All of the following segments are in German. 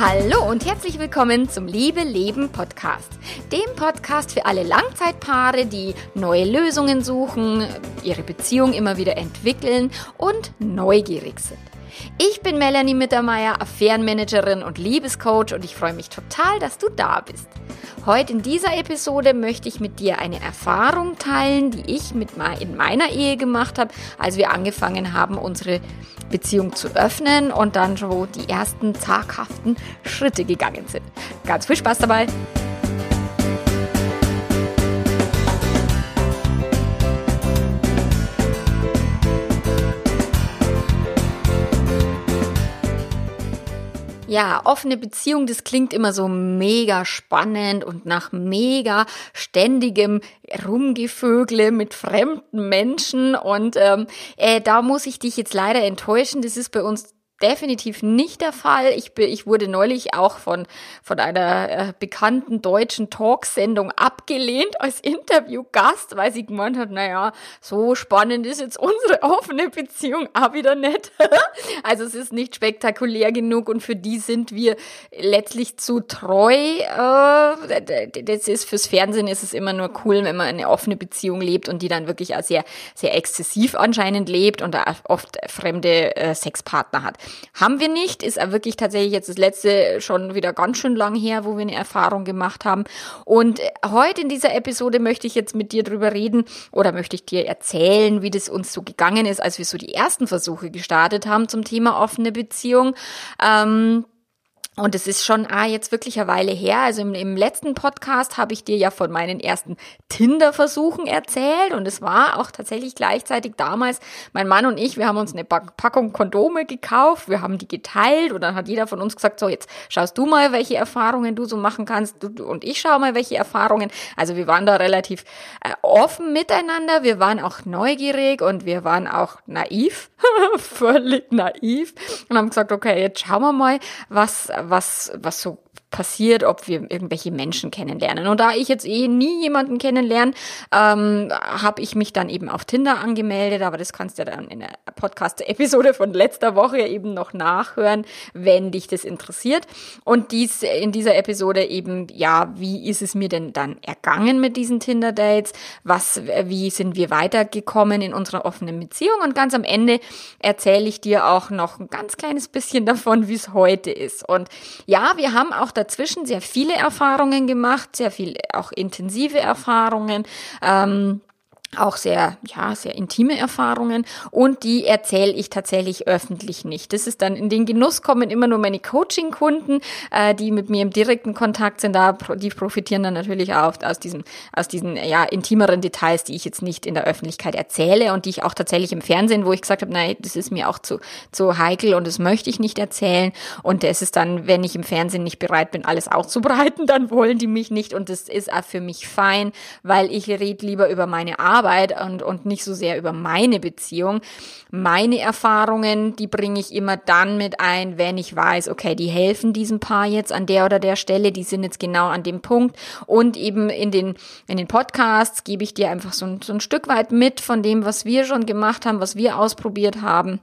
Hallo und herzlich willkommen zum Liebe Leben Podcast. Dem Podcast für alle Langzeitpaare, die neue Lösungen suchen, ihre Beziehung immer wieder entwickeln und neugierig sind. Ich bin Melanie Mittermeier, Affärenmanagerin und Liebescoach und ich freue mich total, dass du da bist. Heute in dieser Episode möchte ich mit dir eine Erfahrung teilen, die ich mit in meiner Ehe gemacht habe, als wir angefangen haben, unsere Beziehung zu öffnen und dann schon die ersten zaghaften Schritte gegangen sind. Ganz viel Spaß dabei! Ja, offene Beziehung, das klingt immer so mega spannend und nach mega ständigem Rumgevögle mit fremden Menschen. Und ähm, äh, da muss ich dich jetzt leider enttäuschen. Das ist bei uns definitiv nicht der Fall. Ich, bin, ich wurde neulich auch von, von einer äh, bekannten deutschen Talksendung abgelehnt als Interviewgast, weil sie gemeint hat, naja, so spannend ist jetzt unsere offene Beziehung auch wieder nicht. also es ist nicht spektakulär genug und für die sind wir letztlich zu treu. Äh, das ist fürs Fernsehen ist es immer nur cool, wenn man eine offene Beziehung lebt und die dann wirklich auch sehr, sehr exzessiv anscheinend lebt und oft fremde äh, Sexpartner hat. Haben wir nicht, ist wirklich tatsächlich jetzt das letzte schon wieder ganz schön lang her, wo wir eine Erfahrung gemacht haben. Und heute in dieser Episode möchte ich jetzt mit dir drüber reden oder möchte ich dir erzählen, wie das uns so gegangen ist, als wir so die ersten Versuche gestartet haben zum Thema offene Beziehung. Ähm, und es ist schon ah, jetzt wirklich eine Weile her. Also im, im letzten Podcast habe ich dir ja von meinen ersten Tinder-Versuchen erzählt. Und es war auch tatsächlich gleichzeitig damals, mein Mann und ich, wir haben uns eine Packung Kondome gekauft, wir haben die geteilt und dann hat jeder von uns gesagt, so jetzt schaust du mal, welche Erfahrungen du so machen kannst und ich schaue mal, welche Erfahrungen. Also wir waren da relativ äh, offen miteinander, wir waren auch neugierig und wir waren auch naiv, völlig naiv und haben gesagt, okay, jetzt schauen wir mal, was was, was so passiert, ob wir irgendwelche Menschen kennenlernen. Und da ich jetzt eh nie jemanden kennenlerne, ähm, habe ich mich dann eben auf Tinder angemeldet, aber das kannst du dann in der Podcast-Episode von letzter Woche eben noch nachhören, wenn dich das interessiert. Und dies in dieser Episode eben, ja, wie ist es mir denn dann ergangen mit diesen Tinder-Dates? Was, wie sind wir weitergekommen in unserer offenen Beziehung? Und ganz am Ende erzähle ich dir auch noch ein ganz kleines bisschen davon, wie es heute ist. Und ja, wir haben auch dazwischen sehr viele Erfahrungen gemacht, sehr viel auch intensive Erfahrungen. Ähm, auch sehr, ja, sehr intime Erfahrungen und die erzähle ich tatsächlich öffentlich nicht. Das ist dann in den Genuss kommen immer nur meine Coaching-Kunden, äh, die mit mir im direkten Kontakt sind. Da die profitieren dann natürlich auch aus diesem, aus diesen ja intimeren Details, die ich jetzt nicht in der Öffentlichkeit erzähle und die ich auch tatsächlich im Fernsehen, wo ich gesagt habe, nein, das ist mir auch zu zu heikel und das möchte ich nicht erzählen. Und es ist dann, wenn ich im Fernsehen nicht bereit bin, alles auszubreiten, dann wollen die mich nicht und das ist auch für mich fein, weil ich rede lieber über meine Arbeit Arbeit und, und nicht so sehr über meine Beziehung. Meine Erfahrungen, die bringe ich immer dann mit ein, wenn ich weiß, okay, die helfen diesem Paar jetzt an der oder der Stelle, die sind jetzt genau an dem Punkt. Und eben in den, in den Podcasts gebe ich dir einfach so ein, so ein Stück weit mit von dem, was wir schon gemacht haben, was wir ausprobiert haben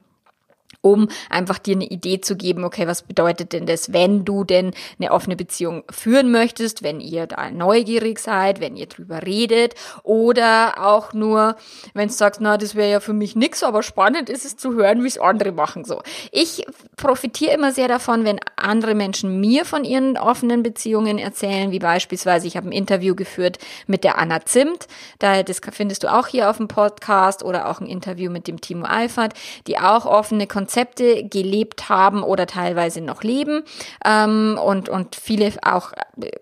um einfach dir eine Idee zu geben, okay, was bedeutet denn das, wenn du denn eine offene Beziehung führen möchtest, wenn ihr da neugierig seid, wenn ihr drüber redet oder auch nur, wenn du sagst, na, das wäre ja für mich nix, aber spannend ist es zu hören, wie es andere machen, so. Ich profitiere immer sehr davon, wenn andere Menschen mir von ihren offenen Beziehungen erzählen, wie beispielsweise, ich habe ein Interview geführt mit der Anna Zimt, da, das findest du auch hier auf dem Podcast oder auch ein Interview mit dem Timo Eifert, die auch offene Konzepte Konzepte gelebt haben oder teilweise noch leben ähm, und, und viele auch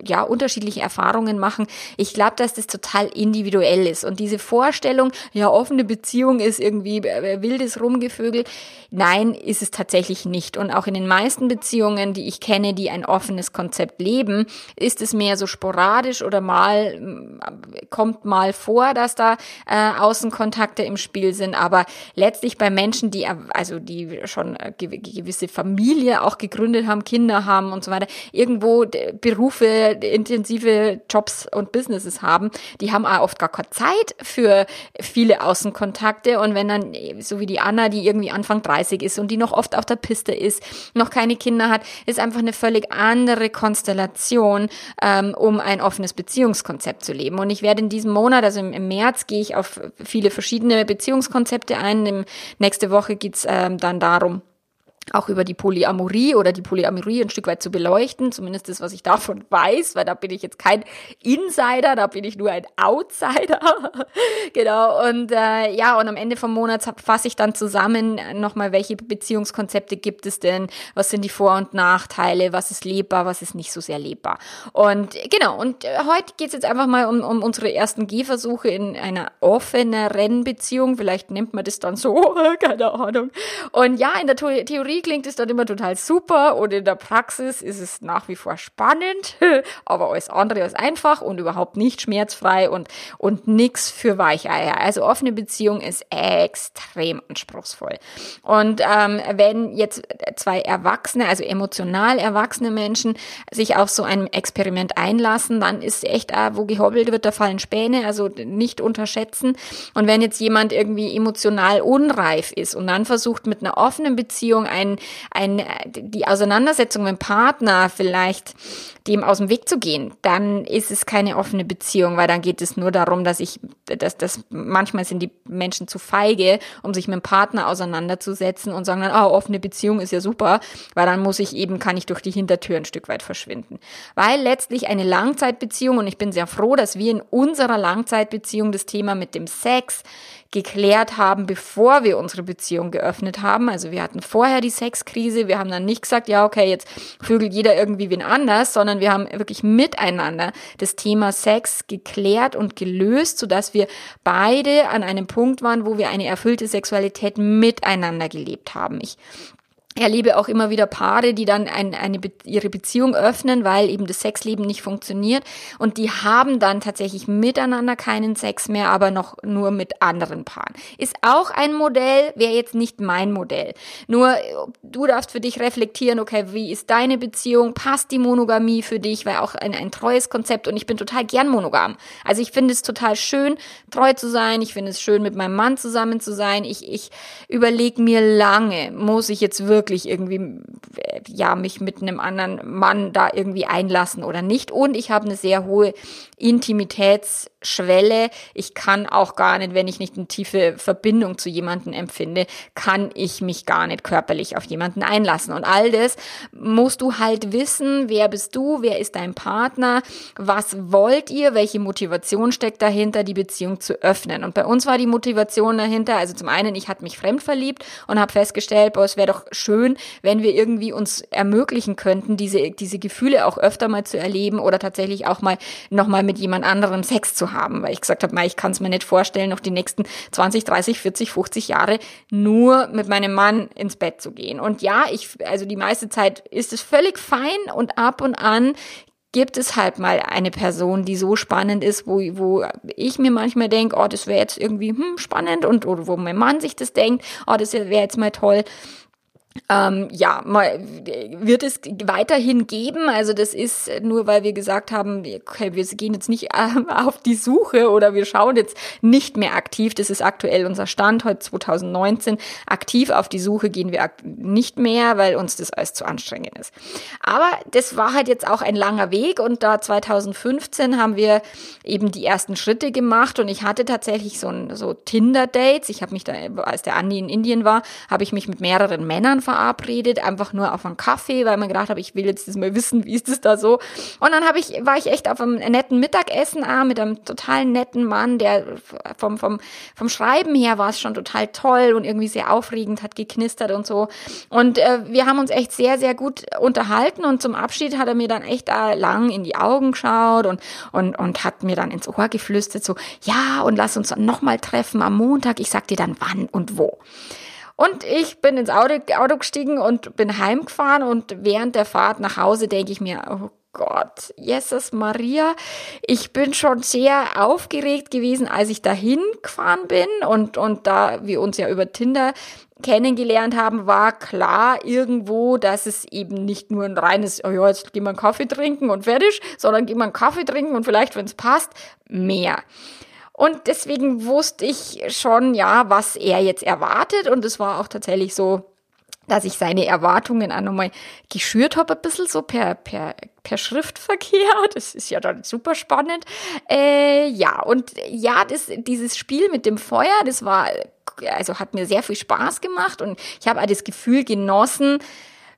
ja unterschiedliche Erfahrungen machen. Ich glaube, dass das total individuell ist und diese Vorstellung, ja offene Beziehung ist irgendwie äh, wildes Rumgevögel, nein, ist es tatsächlich nicht. Und auch in den meisten Beziehungen, die ich kenne, die ein offenes Konzept leben, ist es mehr so sporadisch oder mal kommt mal vor, dass da äh, Außenkontakte im Spiel sind. Aber letztlich bei Menschen, die also die schon eine gewisse Familie auch gegründet haben, Kinder haben und so weiter, irgendwo Berufe, intensive Jobs und Businesses haben, die haben auch oft gar keine Zeit für viele Außenkontakte und wenn dann, so wie die Anna, die irgendwie Anfang 30 ist und die noch oft auf der Piste ist, noch keine Kinder hat, ist einfach eine völlig andere Konstellation, ähm, um ein offenes Beziehungskonzept zu leben. Und ich werde in diesem Monat, also im, im März, gehe ich auf viele verschiedene Beziehungskonzepte ein. Im, nächste Woche geht's ähm, dann darum, auch über die Polyamorie oder die Polyamorie ein Stück weit zu beleuchten, zumindest das, was ich davon weiß, weil da bin ich jetzt kein Insider, da bin ich nur ein Outsider. genau, und äh, ja, und am Ende vom Monat fasse ich dann zusammen nochmal, welche Beziehungskonzepte gibt es denn, was sind die Vor- und Nachteile, was ist lebbar, was ist nicht so sehr lebbar. Und genau, und äh, heute geht es jetzt einfach mal um, um unsere ersten Gehversuche in einer offeneren Beziehung, vielleicht nennt man das dann so, keine Ahnung. Und ja, in der Theorie Theorie klingt es dann immer total super und in der Praxis ist es nach wie vor spannend, aber alles andere ist einfach und überhaupt nicht schmerzfrei und, und nix für Weicheier. Also offene Beziehung ist extrem anspruchsvoll. Und ähm, wenn jetzt zwei Erwachsene, also emotional erwachsene Menschen, sich auf so ein Experiment einlassen, dann ist echt, äh, wo gehobbelt wird, da fallen Späne, also nicht unterschätzen. Und wenn jetzt jemand irgendwie emotional unreif ist und dann versucht mit einer offenen Beziehung ein ein, ein, die Auseinandersetzung mit dem Partner vielleicht dem aus dem Weg zu gehen, dann ist es keine offene Beziehung, weil dann geht es nur darum, dass ich, dass das manchmal sind die Menschen zu feige, um sich mit dem Partner auseinanderzusetzen und sagen dann, oh, offene Beziehung ist ja super, weil dann muss ich eben, kann ich durch die Hintertür ein Stück weit verschwinden. Weil letztlich eine Langzeitbeziehung, und ich bin sehr froh, dass wir in unserer Langzeitbeziehung das Thema mit dem Sex geklärt haben, bevor wir unsere Beziehung geöffnet haben. Also wir hatten vorher die Sexkrise, wir haben dann nicht gesagt, ja, okay, jetzt vögelt jeder irgendwie wen anders, sondern wir haben wirklich miteinander das Thema Sex geklärt und gelöst, sodass wir beide an einem Punkt waren, wo wir eine erfüllte Sexualität miteinander gelebt haben. Ich erlebe auch immer wieder Paare, die dann ein, eine, ihre Beziehung öffnen, weil eben das Sexleben nicht funktioniert und die haben dann tatsächlich miteinander keinen Sex mehr, aber noch nur mit anderen Paaren. Ist auch ein Modell, wäre jetzt nicht mein Modell. Nur du darfst für dich reflektieren, okay, wie ist deine Beziehung? Passt die Monogamie für dich? Weil auch ein, ein treues Konzept und ich bin total gern monogam. Also ich finde es total schön, treu zu sein. Ich finde es schön, mit meinem Mann zusammen zu sein. Ich, ich überlege mir lange, muss ich jetzt wirklich wirklich irgendwie, ja, mich mit einem anderen Mann da irgendwie einlassen oder nicht. Und ich habe eine sehr hohe Intimitätsschwelle. Ich kann auch gar nicht, wenn ich nicht eine tiefe Verbindung zu jemandem empfinde, kann ich mich gar nicht körperlich auf jemanden einlassen. Und all das musst du halt wissen. Wer bist du? Wer ist dein Partner? Was wollt ihr? Welche Motivation steckt dahinter, die Beziehung zu öffnen? Und bei uns war die Motivation dahinter, also zum einen, ich hatte mich fremd verliebt und habe festgestellt, boah, es wäre doch schön, wenn wir irgendwie uns ermöglichen könnten, diese, diese Gefühle auch öfter mal zu erleben oder tatsächlich auch mal nochmal mit jemand anderem Sex zu haben, weil ich gesagt habe, ich kann es mir nicht vorstellen, noch die nächsten 20, 30, 40, 50 Jahre nur mit meinem Mann ins Bett zu gehen. Und ja, ich, also die meiste Zeit ist es völlig fein und ab und an gibt es halt mal eine Person, die so spannend ist, wo, wo ich mir manchmal denke, oh, das wäre jetzt irgendwie hm, spannend und oder wo mein Mann sich das denkt, oh, das wäre jetzt mal toll. Ähm, ja, mal, wird es weiterhin geben. Also das ist nur, weil wir gesagt haben, okay, wir gehen jetzt nicht auf die Suche oder wir schauen jetzt nicht mehr aktiv. Das ist aktuell unser Stand heute 2019. Aktiv auf die Suche gehen wir nicht mehr, weil uns das alles zu anstrengend ist. Aber das war halt jetzt auch ein langer Weg und da 2015 haben wir eben die ersten Schritte gemacht und ich hatte tatsächlich so, ein, so Tinder-Dates. Ich habe mich da, als der Andi in Indien war, habe ich mich mit mehreren Männern verabredet, einfach nur auf einen Kaffee, weil man gedacht habe, ich will jetzt das mal wissen, wie ist das da so. Und dann habe ich, war ich echt auf einem netten Mittagessen ah, mit einem total netten Mann, der vom, vom, vom Schreiben her war es schon total toll und irgendwie sehr aufregend, hat geknistert und so. Und äh, wir haben uns echt sehr, sehr gut unterhalten und zum Abschied hat er mir dann echt da lang in die Augen geschaut und, und, und hat mir dann ins Ohr geflüstert, so, ja, und lass uns nochmal treffen am Montag. Ich sag dir dann wann und wo. Und ich bin ins Auto, Auto gestiegen und bin heimgefahren und während der Fahrt nach Hause denke ich mir, oh Gott, Jesus Maria. Ich bin schon sehr aufgeregt gewesen, als ich dahin gefahren bin und, und da wir uns ja über Tinder kennengelernt haben, war klar irgendwo, dass es eben nicht nur ein reines, oh ja, jetzt gehen wir einen Kaffee trinken und fertig, sondern gehen wir einen Kaffee trinken und vielleicht, wenn es passt, mehr. Und deswegen wusste ich schon, ja, was er jetzt erwartet und es war auch tatsächlich so, dass ich seine Erwartungen auch nochmal geschürt habe, ein bisschen so per, per, per Schriftverkehr. Das ist ja dann super spannend. Äh, ja, und ja, das, dieses Spiel mit dem Feuer, das war, also hat mir sehr viel Spaß gemacht und ich habe auch das Gefühl genossen,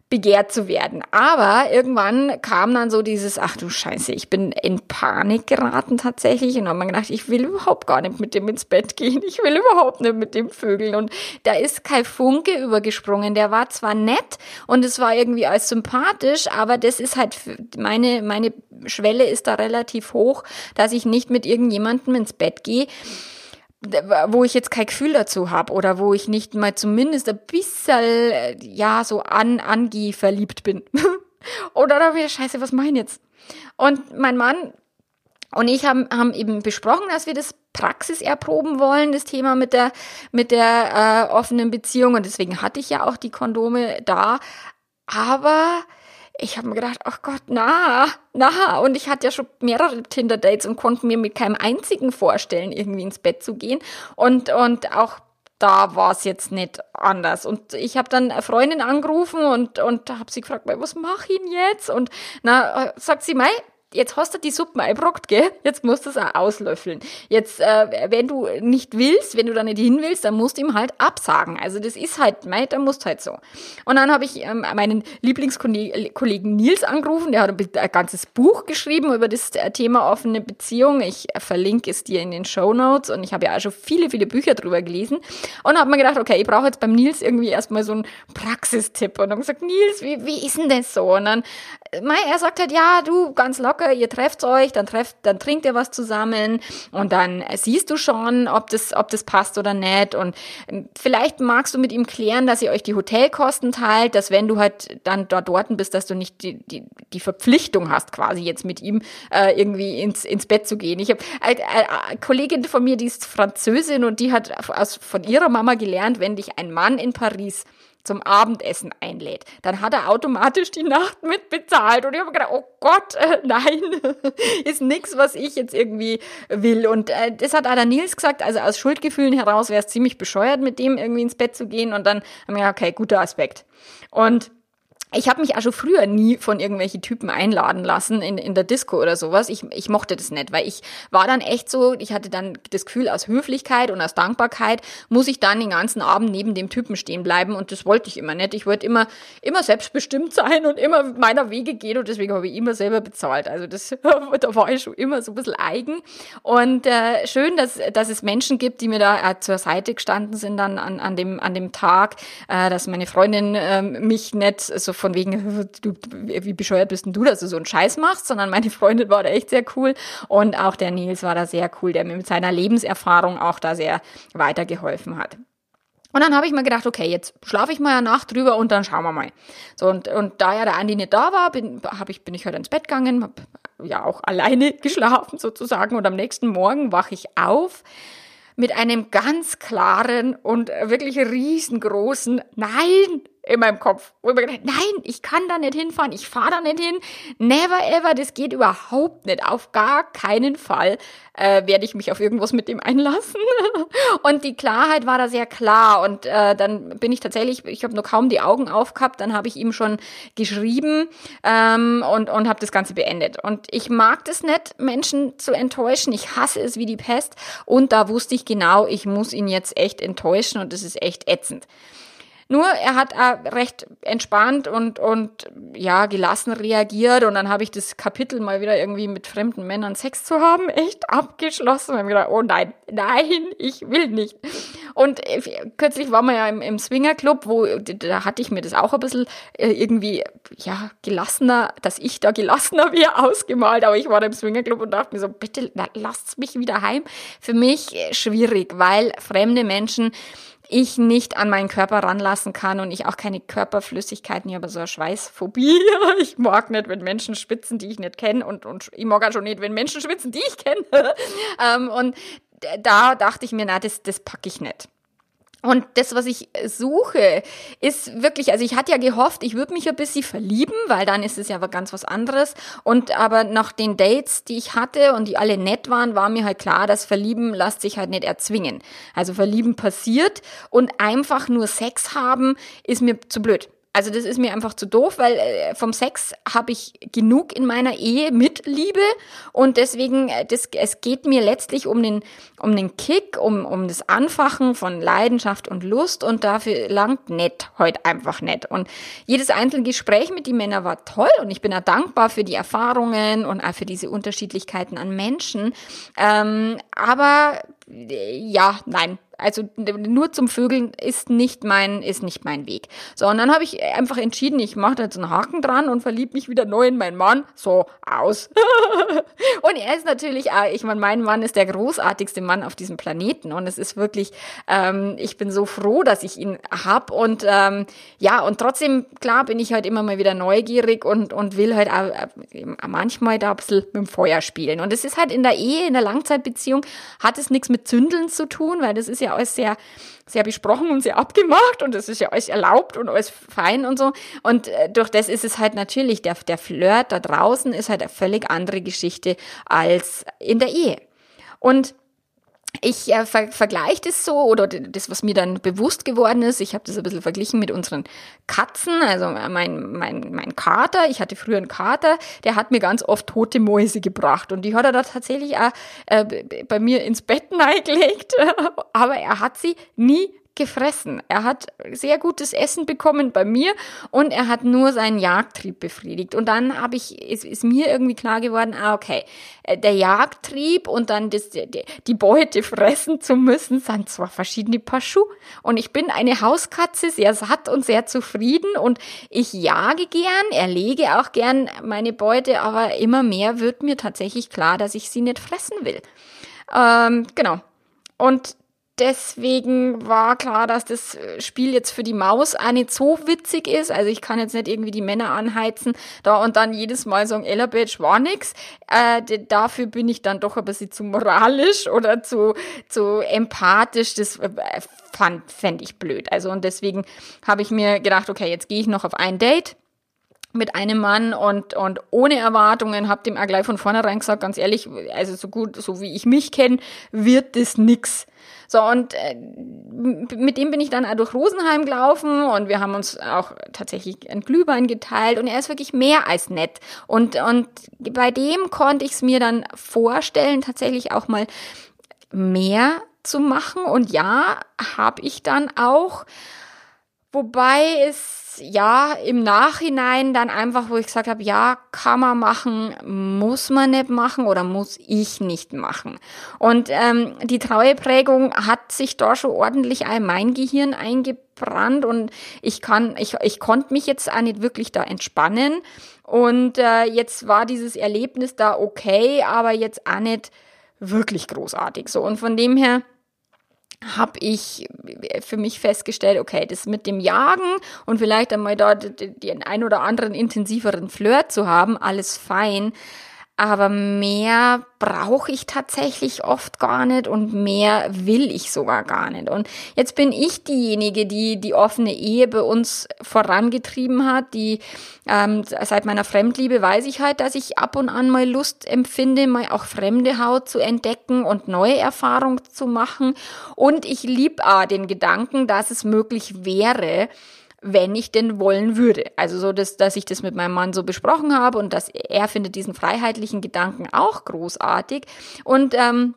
begehrt zu werden. Aber irgendwann kam dann so dieses, ach du Scheiße, ich bin in Panik geraten tatsächlich und habe mir gedacht, ich will überhaupt gar nicht mit dem ins Bett gehen. Ich will überhaupt nicht mit dem Vögeln. Und da ist kein Funke übergesprungen. Der war zwar nett und es war irgendwie als sympathisch, aber das ist halt, meine, meine Schwelle ist da relativ hoch, dass ich nicht mit irgendjemandem ins Bett gehe wo ich jetzt kein Gefühl dazu habe oder wo ich nicht mal zumindest ein bisschen, äh, ja, so an Angie verliebt bin. oder da wieder, scheiße, was mein jetzt? Und mein Mann und ich haben, haben eben besprochen, dass wir das Praxis erproben wollen, das Thema mit der, mit der äh, offenen Beziehung. Und deswegen hatte ich ja auch die Kondome da. Aber ich habe mir gedacht, ach Gott, na, na. Und ich hatte ja schon mehrere Tinder-Dates und konnte mir mit keinem einzigen vorstellen, irgendwie ins Bett zu gehen. Und, und auch da war es jetzt nicht anders. Und ich habe dann eine Freundin angerufen und, und habe sie gefragt, was mache ich denn jetzt? Und na, sagt sie, mei, jetzt hast du die Suppe eingebrockt, gell? Jetzt musst du es auch auslöffeln. Jetzt, äh, wenn du nicht willst, wenn du da nicht hin willst, dann musst du ihm halt absagen. Also das ist halt, mei, dann musst halt so. Und dann habe ich ähm, meinen Lieblingskollegen Nils angerufen, der hat ein, ganzes Buch geschrieben über das äh, Thema offene Beziehung. Ich verlinke es dir in den Show Notes und ich habe ja auch schon viele, viele Bücher drüber gelesen und habe mir gedacht, okay, ich brauche jetzt beim Nils irgendwie erstmal so einen Praxistipp und habe gesagt, Nils, wie, wie ist denn das so? Und dann, äh, mei, er sagt halt, ja, du, ganz locker, Woche, ihr trefft euch, dann trefft, dann trinkt ihr was zusammen und dann siehst du schon, ob das, ob das passt oder nicht. Und ähm, vielleicht magst du mit ihm klären, dass ihr euch die Hotelkosten teilt, dass wenn du halt dann dort dort bist, dass du nicht die, die, die Verpflichtung hast, quasi jetzt mit ihm äh, irgendwie ins, ins Bett zu gehen. Ich habe eine, eine Kollegin von mir, die ist Französin und die hat aus, von ihrer Mama gelernt, wenn dich ein Mann in Paris zum Abendessen einlädt, dann hat er automatisch die Nacht mitbezahlt. Und ich habe gedacht, oh Gott, äh, nein, ist nichts, was ich jetzt irgendwie will. Und äh, das hat Ada Nils gesagt, also aus Schuldgefühlen heraus wäre es ziemlich bescheuert, mit dem irgendwie ins Bett zu gehen. Und dann haben wir gedacht, okay, guter Aspekt. Und ich habe mich auch schon früher nie von irgendwelchen Typen einladen lassen in, in der Disco oder sowas. Ich, ich mochte das nicht, weil ich war dann echt so, ich hatte dann das Gefühl, aus Höflichkeit und aus Dankbarkeit muss ich dann den ganzen Abend neben dem Typen stehen bleiben und das wollte ich immer nicht. Ich wollte immer, immer selbstbestimmt sein und immer meiner Wege gehen und deswegen habe ich immer selber bezahlt. Also das, da war ich schon immer so ein bisschen eigen und äh, schön, dass, dass es Menschen gibt, die mir da äh, zur Seite gestanden sind dann an, an, dem, an dem Tag, äh, dass meine Freundin äh, mich nicht so von wegen, du, wie bescheuert bist denn du, dass du so einen Scheiß machst, sondern meine Freundin war da echt sehr cool und auch der Nils war da sehr cool, der mir mit seiner Lebenserfahrung auch da sehr weitergeholfen hat. Und dann habe ich mir gedacht, okay, jetzt schlafe ich mal eine Nacht drüber und dann schauen wir mal. So und, und da ja der Andi nicht da war, bin, hab ich, bin ich halt ins Bett gegangen, habe ja auch alleine geschlafen sozusagen und am nächsten Morgen wache ich auf mit einem ganz klaren und wirklich riesengroßen Nein, in meinem Kopf. Wo ich mir gedacht, nein, ich kann da nicht hinfahren, ich fahre da nicht hin. Never ever, das geht überhaupt nicht. Auf gar keinen Fall äh, werde ich mich auf irgendwas mit dem einlassen. und die Klarheit war da sehr klar. Und äh, dann bin ich tatsächlich, ich habe nur kaum die Augen aufgehabt, dann habe ich ihm schon geschrieben ähm, und, und habe das Ganze beendet. Und ich mag das nicht, Menschen zu enttäuschen. Ich hasse es wie die Pest. Und da wusste ich genau, ich muss ihn jetzt echt enttäuschen und das ist echt ätzend. Nur er hat äh, recht entspannt und, und ja, gelassen reagiert und dann habe ich das Kapitel mal wieder irgendwie mit fremden Männern Sex zu haben echt abgeschlossen. Und habe gedacht, oh nein, nein, ich will nicht. Und äh, kürzlich waren wir ja im, im Swingerclub, wo da hatte ich mir das auch ein bisschen äh, irgendwie, ja, gelassener, dass ich da gelassener wäre, ausgemalt. Aber ich war im Swingerclub und dachte mir so, bitte lasst mich wieder heim. Für mich schwierig, weil fremde Menschen ich nicht an meinen Körper ranlassen kann und ich auch keine Körperflüssigkeiten, ich habe so eine Schweißphobie. Ich mag nicht, wenn Menschen schwitzen, die ich nicht kenne und, und ich mag auch schon nicht, wenn Menschen schwitzen, die ich kenne. Ähm, und da dachte ich mir, na, das, das packe ich nicht. Und das, was ich suche, ist wirklich, also ich hatte ja gehofft, ich würde mich ein bisschen verlieben, weil dann ist es ja aber ganz was anderes. Und aber nach den Dates, die ich hatte und die alle nett waren, war mir halt klar, dass Verlieben lässt sich halt nicht erzwingen. Also Verlieben passiert und einfach nur Sex haben ist mir zu blöd. Also das ist mir einfach zu doof, weil äh, vom Sex habe ich genug in meiner Ehe mit Liebe und deswegen, äh, das, es geht mir letztlich um den, um den Kick, um, um das Anfachen von Leidenschaft und Lust und dafür langt nett heute einfach nett. Und jedes einzelne Gespräch mit den Männern war toll und ich bin auch dankbar für die Erfahrungen und auch für diese Unterschiedlichkeiten an Menschen. Ähm, aber äh, ja, nein, also nur zum Vögeln ist nicht mein ist nicht mein Weg. So und dann habe ich einfach entschieden, ich mache da jetzt einen Haken dran und verliebe mich wieder neu in meinen Mann. So aus. und er ist natürlich, ich meine, mein Mann ist der großartigste Mann auf diesem Planeten und es ist wirklich, ähm, ich bin so froh, dass ich ihn hab und ähm, ja und trotzdem klar bin ich halt immer mal wieder neugierig und und will halt auch, äh, manchmal da ein bisschen mit dem Feuer spielen und es ist halt in der Ehe, in der Langzeitbeziehung hat es nichts mit Zündeln zu tun, weil das ist ja ja alles sehr, sehr besprochen und sehr abgemacht und es ist ja alles erlaubt und alles fein und so. Und äh, durch das ist es halt natürlich, der, der Flirt da draußen ist halt eine völlig andere Geschichte als in der Ehe. Und ich äh, ver vergleiche das so oder das, was mir dann bewusst geworden ist, ich habe das ein bisschen verglichen mit unseren Katzen, also mein, mein, mein Kater, ich hatte früher einen Kater, der hat mir ganz oft tote Mäuse gebracht und die hat er da tatsächlich auch äh, bei mir ins Bett reingelegt, aber er hat sie nie gefressen. Er hat sehr gutes Essen bekommen bei mir und er hat nur seinen Jagdtrieb befriedigt. Und dann habe ich, ist, ist mir irgendwie klar geworden, ah, okay, äh, der Jagdtrieb und dann das, die Beute fressen zu müssen, sind zwar verschiedene Paar Schuhe. Und ich bin eine Hauskatze, sehr satt und sehr zufrieden und ich jage gern, erlege auch gern meine Beute, aber immer mehr wird mir tatsächlich klar, dass ich sie nicht fressen will. Ähm, genau. Und deswegen war klar, dass das äh, Spiel jetzt für die Maus auch nicht so witzig ist. Also ich kann jetzt nicht irgendwie die Männer anheizen da und dann jedes Mal sagen, Ella Badge war nix. Äh, dafür bin ich dann doch ein bisschen zu moralisch oder zu, zu empathisch. Das äh, fand, fände ich blöd. Also und deswegen habe ich mir gedacht, okay, jetzt gehe ich noch auf ein Date mit einem Mann und, und ohne Erwartungen, hab dem auch gleich von vornherein gesagt, ganz ehrlich, also so gut, so wie ich mich kenne, wird das nix. So, und äh, mit dem bin ich dann durch Rosenheim gelaufen und wir haben uns auch tatsächlich ein Glühwein geteilt und er ist wirklich mehr als nett. Und, und bei dem konnte ich es mir dann vorstellen, tatsächlich auch mal mehr zu machen. Und ja, habe ich dann auch. Wobei es ja im Nachhinein dann einfach, wo ich gesagt habe, ja, kann man machen, muss man nicht machen oder muss ich nicht machen. Und ähm, die Traueprägung hat sich da schon ordentlich in mein Gehirn eingebrannt und ich kann, ich, ich konnte mich jetzt auch nicht wirklich da entspannen. Und äh, jetzt war dieses Erlebnis da okay, aber jetzt auch nicht wirklich großartig. So und von dem her habe ich für mich festgestellt, okay, das mit dem Jagen und vielleicht einmal da den ein oder anderen intensiveren Flirt zu haben, alles fein aber mehr brauche ich tatsächlich oft gar nicht und mehr will ich sogar gar nicht. Und jetzt bin ich diejenige, die die offene Ehe bei uns vorangetrieben hat, die ähm, seit meiner Fremdliebe weiß ich halt, dass ich ab und an mal Lust empfinde, mal auch fremde Haut zu entdecken und neue Erfahrungen zu machen. Und ich lieb auch den Gedanken, dass es möglich wäre, wenn ich denn wollen würde. Also so, dass, dass ich das mit meinem Mann so besprochen habe und dass er findet diesen freiheitlichen Gedanken auch großartig. Und ähm,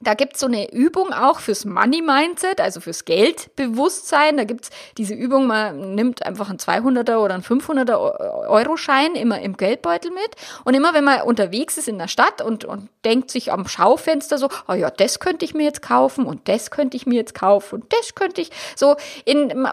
da gibt's so eine Übung auch fürs Money Mindset, also fürs Geldbewusstsein. Da gibt's diese Übung, man nimmt einfach einen 200er oder einen 500er Euro Schein immer im Geldbeutel mit. Und immer wenn man unterwegs ist in der Stadt und, und denkt sich am Schaufenster so, oh ja, das könnte ich mir jetzt kaufen und das könnte ich mir jetzt kaufen und das könnte ich. So in,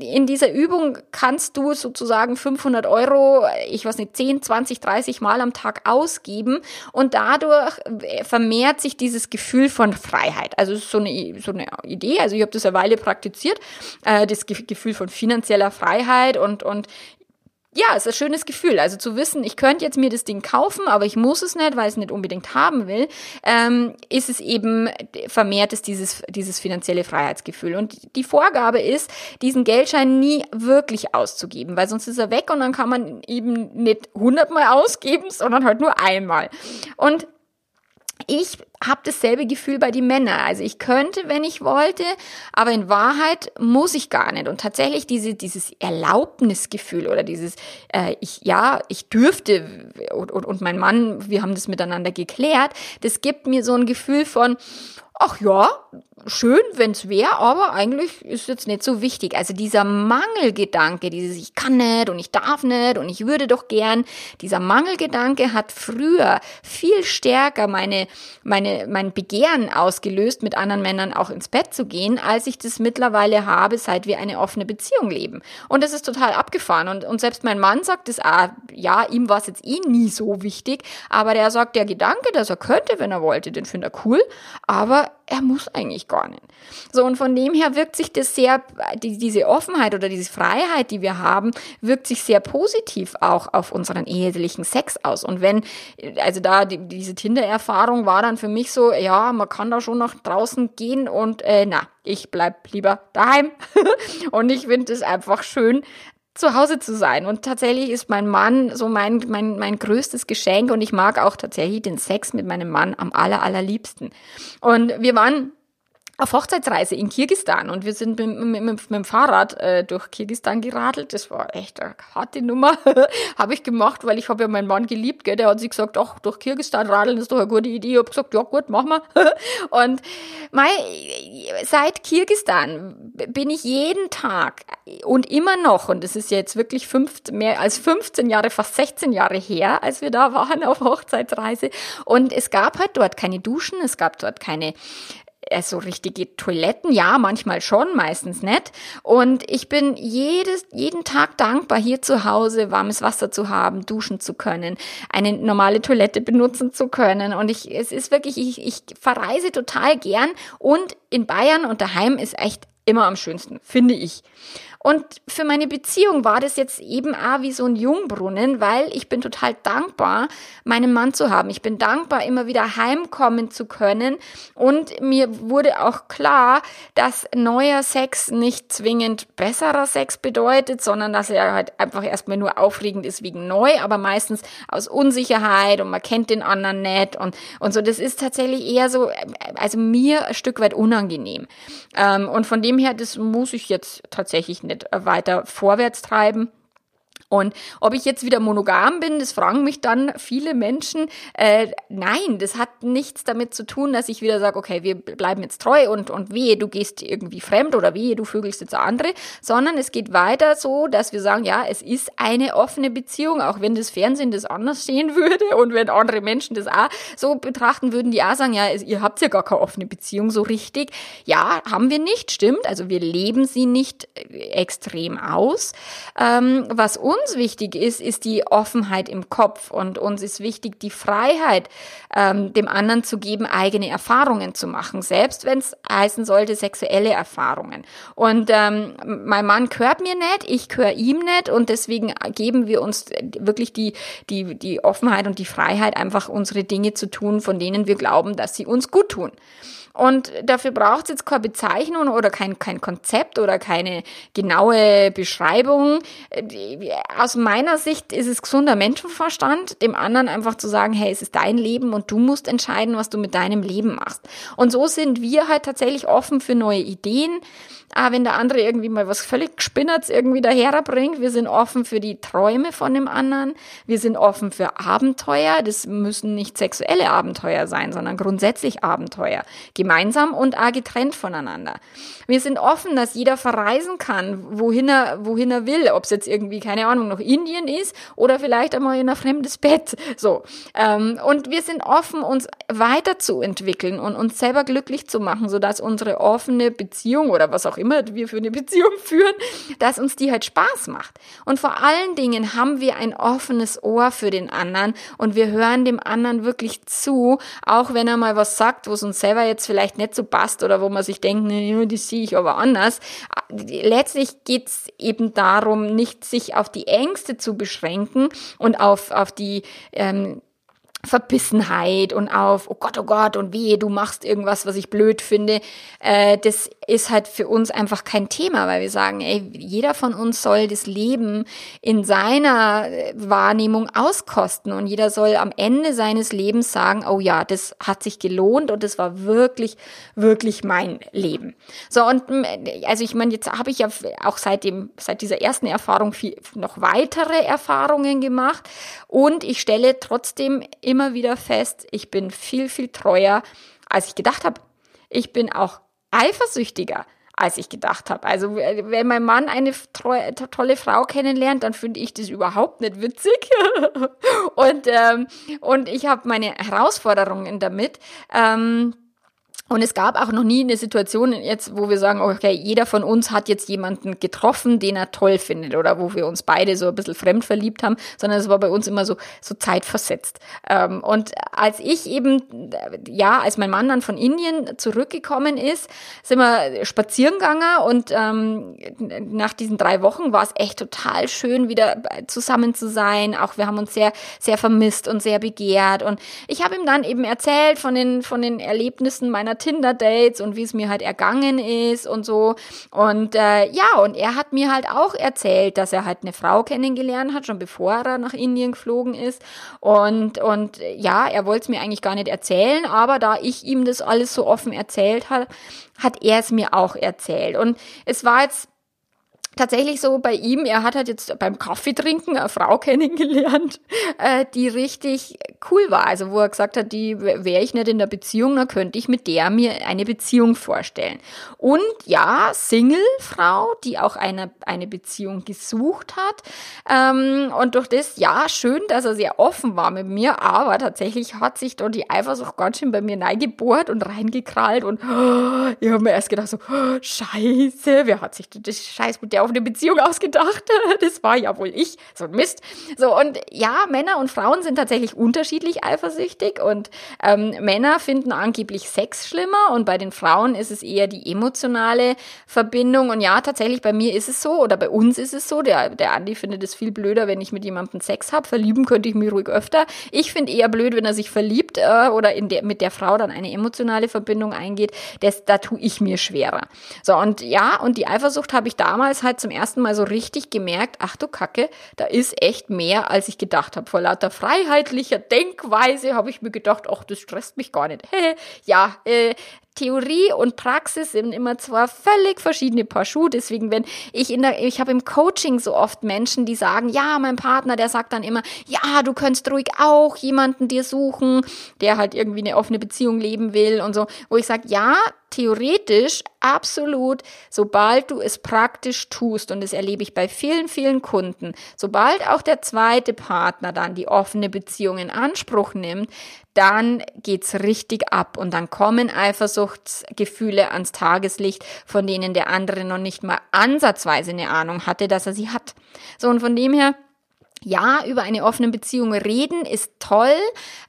in dieser Übung kannst du sozusagen 500 Euro, ich weiß nicht, 10, 20, 30 Mal am Tag ausgeben und dadurch vermehrt sich dieses Gefühl, Gefühl von Freiheit. Also so eine, so eine Idee, also ich habe das eine Weile praktiziert, äh, das Gefühl von finanzieller Freiheit und, und ja, es ist ein schönes Gefühl. Also zu wissen, ich könnte jetzt mir das Ding kaufen, aber ich muss es nicht, weil ich es nicht unbedingt haben will, ähm, ist es eben vermehrt ist dieses, dieses finanzielle Freiheitsgefühl. Und die Vorgabe ist, diesen Geldschein nie wirklich auszugeben, weil sonst ist er weg und dann kann man eben nicht hundertmal ausgeben, sondern halt nur einmal. Und ich habe dasselbe Gefühl bei den Männern. Also ich könnte, wenn ich wollte, aber in Wahrheit muss ich gar nicht. Und tatsächlich diese, dieses Erlaubnisgefühl oder dieses, äh, ich, ja, ich dürfte und, und, und mein Mann, wir haben das miteinander geklärt, das gibt mir so ein Gefühl von, ach ja, schön, wenn's wäre, aber eigentlich ist jetzt nicht so wichtig. Also dieser Mangelgedanke, dieses ich kann nicht und ich darf nicht und ich würde doch gern, dieser Mangelgedanke hat früher viel stärker meine, meine, mein Begehren ausgelöst, mit anderen Männern auch ins Bett zu gehen, als ich das mittlerweile habe, seit wir eine offene Beziehung leben. Und das ist total abgefahren. Und, und selbst mein Mann sagt das, ah, ja, ihm war es jetzt eh nie so wichtig, aber der sagt, der Gedanke, dass er könnte, wenn er wollte, den findet er cool, aber er muss eigentlich gar nicht. So, und von dem her wirkt sich das sehr, die, diese Offenheit oder diese Freiheit, die wir haben, wirkt sich sehr positiv auch auf unseren ehelichen Sex aus. Und wenn, also da die, diese Tinder-Erfahrung war dann für mich so, ja, man kann da schon nach draußen gehen und äh, na, ich bleib lieber daheim. und ich finde es einfach schön, zu Hause zu sein. Und tatsächlich ist mein Mann so mein, mein, mein größtes Geschenk und ich mag auch tatsächlich den Sex mit meinem Mann am aller, allerliebsten. Und wir waren auf Hochzeitsreise in Kirgistan und wir sind mit, mit, mit, mit dem Fahrrad äh, durch Kirgistan geradelt. Das war echt eine harte Nummer. habe ich gemacht, weil ich habe ja meinen Mann geliebt. Gell? Der hat sich gesagt, ach, durch Kirgistan radeln ist doch eine gute Idee. Ich habe gesagt, ja gut, machen wir. und mein, seit Kirgistan bin ich jeden Tag und immer noch, und das ist jetzt wirklich fünf, mehr als 15 Jahre, fast 16 Jahre her, als wir da waren auf Hochzeitsreise. Und es gab halt dort keine Duschen, es gab dort keine äh, so richtige Toiletten, ja, manchmal schon, meistens nicht. Und ich bin jedes, jeden Tag dankbar, hier zu Hause warmes Wasser zu haben, duschen zu können, eine normale Toilette benutzen zu können. Und ich, es ist wirklich, ich, ich verreise total gern. Und in Bayern und daheim ist echt immer am schönsten, finde ich. Und für meine Beziehung war das jetzt eben auch wie so ein Jungbrunnen, weil ich bin total dankbar, meinen Mann zu haben. Ich bin dankbar, immer wieder heimkommen zu können. Und mir wurde auch klar, dass neuer Sex nicht zwingend besserer Sex bedeutet, sondern dass er halt einfach erstmal nur aufregend ist wegen neu, aber meistens aus Unsicherheit und man kennt den anderen nicht und, und so. Das ist tatsächlich eher so, also mir ein Stück weit unangenehm. Ähm, und von dem her, das muss ich jetzt tatsächlich nicht nicht weiter vorwärts treiben. Und ob ich jetzt wieder monogam bin, das fragen mich dann viele Menschen. Äh, nein, das hat nichts damit zu tun, dass ich wieder sage, okay, wir bleiben jetzt treu und, und wehe, du gehst irgendwie fremd oder wehe, du vögelst jetzt andere, sondern es geht weiter so, dass wir sagen, ja, es ist eine offene Beziehung, auch wenn das Fernsehen das anders sehen würde und wenn andere Menschen das auch so betrachten würden, die auch sagen, ja, ihr habt ja gar keine offene Beziehung so richtig. Ja, haben wir nicht, stimmt. Also wir leben sie nicht äh, extrem aus. Ähm, was uns uns wichtig ist, ist die Offenheit im Kopf und uns ist wichtig, die Freiheit, ähm, dem anderen zu geben, eigene Erfahrungen zu machen, selbst wenn es heißen sollte, sexuelle Erfahrungen. Und ähm, mein Mann gehört mir nicht, ich gehöre ihm nicht und deswegen geben wir uns wirklich die, die, die Offenheit und die Freiheit, einfach unsere Dinge zu tun, von denen wir glauben, dass sie uns gut tun. Und dafür braucht es jetzt keine Bezeichnung oder kein, kein Konzept oder keine genaue Beschreibung. Aus meiner Sicht ist es gesunder Menschenverstand, dem anderen einfach zu sagen, hey, es ist dein Leben und du musst entscheiden, was du mit deinem Leben machst. Und so sind wir halt tatsächlich offen für neue Ideen. Ah, wenn der andere irgendwie mal was völlig Spinnerts irgendwie daherbringt, wir sind offen für die Träume von dem anderen. Wir sind offen für Abenteuer. Das müssen nicht sexuelle Abenteuer sein, sondern grundsätzlich Abenteuer gemeinsam und auch getrennt voneinander. Wir sind offen, dass jeder verreisen kann, wohin er, wohin er will, ob es jetzt irgendwie, keine Ahnung, nach Indien ist oder vielleicht einmal in ein fremdes Bett. So. Ähm, und wir sind offen, uns weiterzuentwickeln und uns selber glücklich zu machen, sodass unsere offene Beziehung oder was auch immer wir für eine Beziehung führen, dass uns die halt Spaß macht. Und vor allen Dingen haben wir ein offenes Ohr für den anderen und wir hören dem anderen wirklich zu, auch wenn er mal was sagt, wo es uns selber jetzt vielleicht nicht so passt oder wo man sich denkt, nee, die sehe ich aber anders. Letztlich geht es eben darum, nicht sich auf die Ängste zu beschränken und auf, auf die ähm, Verbissenheit und auf, oh Gott, oh Gott, und wehe, du machst irgendwas, was ich blöd finde, äh, das ist halt für uns einfach kein Thema, weil wir sagen, ey, jeder von uns soll das Leben in seiner äh, Wahrnehmung auskosten. Und jeder soll am Ende seines Lebens sagen, oh ja, das hat sich gelohnt und das war wirklich, wirklich mein Leben. So, und also ich meine, jetzt habe ich ja auch seit dem, seit dieser ersten Erfahrung viel, noch weitere Erfahrungen gemacht. Und ich stelle trotzdem immer wieder fest, ich bin viel, viel treuer, als ich gedacht habe. Ich bin auch eifersüchtiger, als ich gedacht habe. Also wenn mein Mann eine tolle Frau kennenlernt, dann finde ich das überhaupt nicht witzig. und, ähm, und ich habe meine Herausforderungen damit. Ähm, und es gab auch noch nie eine Situation jetzt, wo wir sagen, okay, jeder von uns hat jetzt jemanden getroffen, den er toll findet oder wo wir uns beide so ein bisschen fremd verliebt haben, sondern es war bei uns immer so, so zeitversetzt. Ähm, und als ich eben, ja, als mein Mann dann von Indien zurückgekommen ist, sind wir spazieren gegangen und ähm, nach diesen drei Wochen war es echt total schön, wieder zusammen zu sein. Auch wir haben uns sehr, sehr vermisst und sehr begehrt. Und ich habe ihm dann eben erzählt von den, von den Erlebnissen meiner Tinder-Dates und wie es mir halt ergangen ist und so. Und äh, ja, und er hat mir halt auch erzählt, dass er halt eine Frau kennengelernt hat, schon bevor er nach Indien geflogen ist. Und, und ja, er wollte es mir eigentlich gar nicht erzählen, aber da ich ihm das alles so offen erzählt habe, hat er es mir auch erzählt. Und es war jetzt tatsächlich so bei ihm, er hat halt jetzt beim Kaffeetrinken eine Frau kennengelernt, äh, die richtig cool war. Also wo er gesagt hat, die wäre ich nicht in der Beziehung, dann könnte ich mit der mir eine Beziehung vorstellen. Und ja, Single-Frau, die auch eine, eine Beziehung gesucht hat. Ähm, und durch das, ja, schön, dass er sehr offen war mit mir, aber tatsächlich hat sich da die Eifersucht ganz schön bei mir neigebohrt und reingekrallt und oh, ich habe mir erst gedacht so, oh, scheiße, wer hat sich das Scheiß mit der auf eine Beziehung ausgedacht. Das war ja wohl ich. So ein Mist. So, und ja, Männer und Frauen sind tatsächlich unterschiedlich eifersüchtig und ähm, Männer finden angeblich Sex schlimmer und bei den Frauen ist es eher die emotionale Verbindung. Und ja, tatsächlich bei mir ist es so oder bei uns ist es so. Der, der Andi findet es viel blöder, wenn ich mit jemandem Sex habe. Verlieben könnte ich mich ruhig öfter. Ich finde eher blöd, wenn er sich verliebt äh, oder in der, mit der Frau dann eine emotionale Verbindung eingeht. Das, da tue ich mir schwerer. So, und ja, und die Eifersucht habe ich damals halt halt zum ersten Mal so richtig gemerkt, ach du Kacke, da ist echt mehr, als ich gedacht habe. Vor lauter freiheitlicher Denkweise habe ich mir gedacht, ach, das stresst mich gar nicht. ja, äh, Theorie und Praxis sind immer zwar völlig verschiedene Paar Schuhe. Deswegen, wenn ich in der, ich habe im Coaching so oft Menschen, die sagen, ja, mein Partner, der sagt dann immer, ja, du könntest ruhig auch jemanden dir suchen, der halt irgendwie eine offene Beziehung leben will und so, wo ich sage, ja, theoretisch absolut, sobald du es praktisch tust, und das erlebe ich bei vielen, vielen Kunden, sobald auch der zweite Partner dann die offene Beziehung in Anspruch nimmt, dann geht's richtig ab und dann kommen Eifersuchtsgefühle ans Tageslicht, von denen der andere noch nicht mal ansatzweise eine Ahnung hatte, dass er sie hat. So und von dem her ja, über eine offene Beziehung reden ist toll.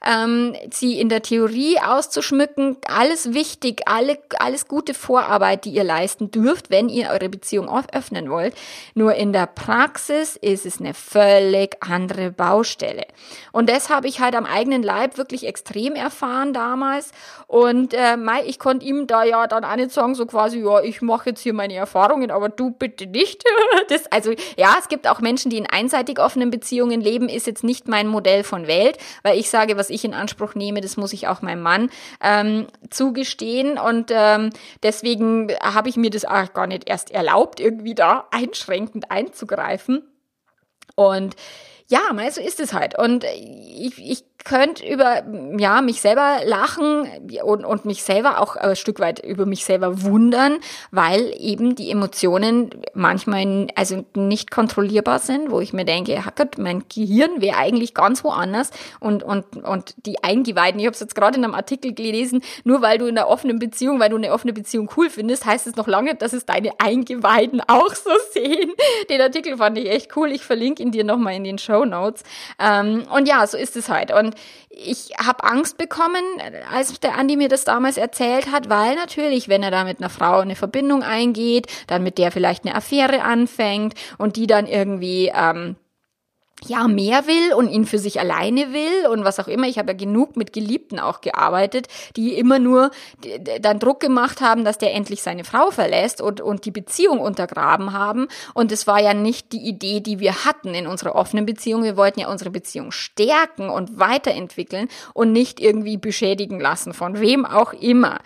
Ähm, sie in der Theorie auszuschmücken, alles wichtig, alle, alles gute Vorarbeit, die ihr leisten dürft, wenn ihr eure Beziehung öffnen wollt. Nur in der Praxis ist es eine völlig andere Baustelle. Und das habe ich halt am eigenen Leib wirklich extrem erfahren damals. Und äh, ich konnte ihm da ja dann auch nicht sagen, so quasi, ja, ich mache jetzt hier meine Erfahrungen, aber du bitte nicht. das, also ja, es gibt auch Menschen, die in einseitig offenen Beziehungen Beziehungen leben ist jetzt nicht mein Modell von Welt, weil ich sage, was ich in Anspruch nehme, das muss ich auch meinem Mann ähm, zugestehen. Und ähm, deswegen habe ich mir das auch gar nicht erst erlaubt, irgendwie da einschränkend einzugreifen. Und ja, so ist es halt. Und ich, ich könnte über ja mich selber lachen und, und mich selber auch ein Stück weit über mich selber wundern, weil eben die Emotionen manchmal also nicht kontrollierbar sind, wo ich mir denke, Hackert, mein Gehirn wäre eigentlich ganz woanders und und und die Eingeweihten, ich habe es jetzt gerade in einem Artikel gelesen, nur weil du in einer offenen Beziehung, weil du eine offene Beziehung cool findest, heißt es noch lange, dass es deine Eingeweihten auch so sehen. Den Artikel fand ich echt cool. Ich verlinke ihn dir nochmal in den Show Notes. Ähm, und ja, so ist es halt. Und ich habe Angst bekommen, als der Andi mir das damals erzählt hat, weil natürlich, wenn er da mit einer Frau eine Verbindung eingeht, dann mit der vielleicht eine Affäre anfängt und die dann irgendwie ähm, ja, mehr will und ihn für sich alleine will und was auch immer. Ich habe ja genug mit Geliebten auch gearbeitet, die immer nur dann Druck gemacht haben, dass der endlich seine Frau verlässt und, und die Beziehung untergraben haben. Und es war ja nicht die Idee, die wir hatten in unserer offenen Beziehung. Wir wollten ja unsere Beziehung stärken und weiterentwickeln und nicht irgendwie beschädigen lassen, von wem auch immer.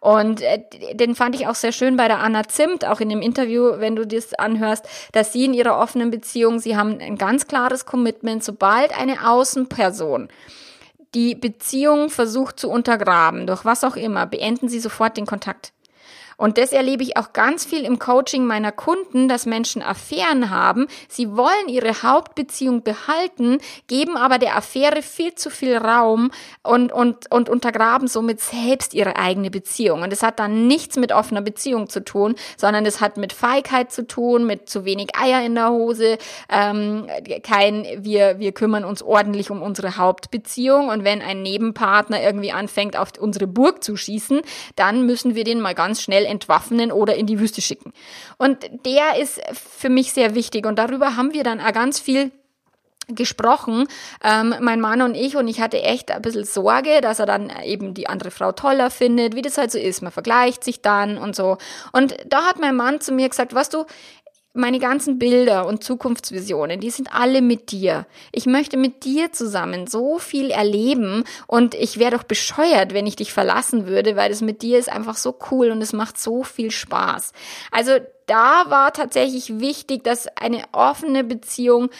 Und äh, den fand ich auch sehr schön bei der Anna Zimt, auch in dem Interview, wenn du das anhörst, dass sie in ihrer offenen Beziehung, sie haben ein ganz klares Commitment, sobald eine Außenperson die Beziehung versucht zu untergraben, durch was auch immer, beenden sie sofort den Kontakt. Und das erlebe ich auch ganz viel im Coaching meiner Kunden, dass Menschen Affären haben. Sie wollen ihre Hauptbeziehung behalten, geben aber der Affäre viel zu viel Raum und, und, und untergraben somit selbst ihre eigene Beziehung. Und das hat dann nichts mit offener Beziehung zu tun, sondern das hat mit Feigheit zu tun, mit zu wenig Eier in der Hose, ähm, kein, wir, wir kümmern uns ordentlich um unsere Hauptbeziehung. Und wenn ein Nebenpartner irgendwie anfängt, auf unsere Burg zu schießen, dann müssen wir den mal ganz schnell entwaffnen oder in die Wüste schicken. Und der ist für mich sehr wichtig und darüber haben wir dann auch ganz viel gesprochen, ähm, mein Mann und ich, und ich hatte echt ein bisschen Sorge, dass er dann eben die andere Frau toller findet, wie das halt so ist. Man vergleicht sich dann und so. Und da hat mein Mann zu mir gesagt, weißt du, meine ganzen Bilder und Zukunftsvisionen, die sind alle mit dir. Ich möchte mit dir zusammen so viel erleben und ich wäre doch bescheuert, wenn ich dich verlassen würde, weil es mit dir ist einfach so cool und es macht so viel Spaß. Also da war tatsächlich wichtig, dass eine offene Beziehung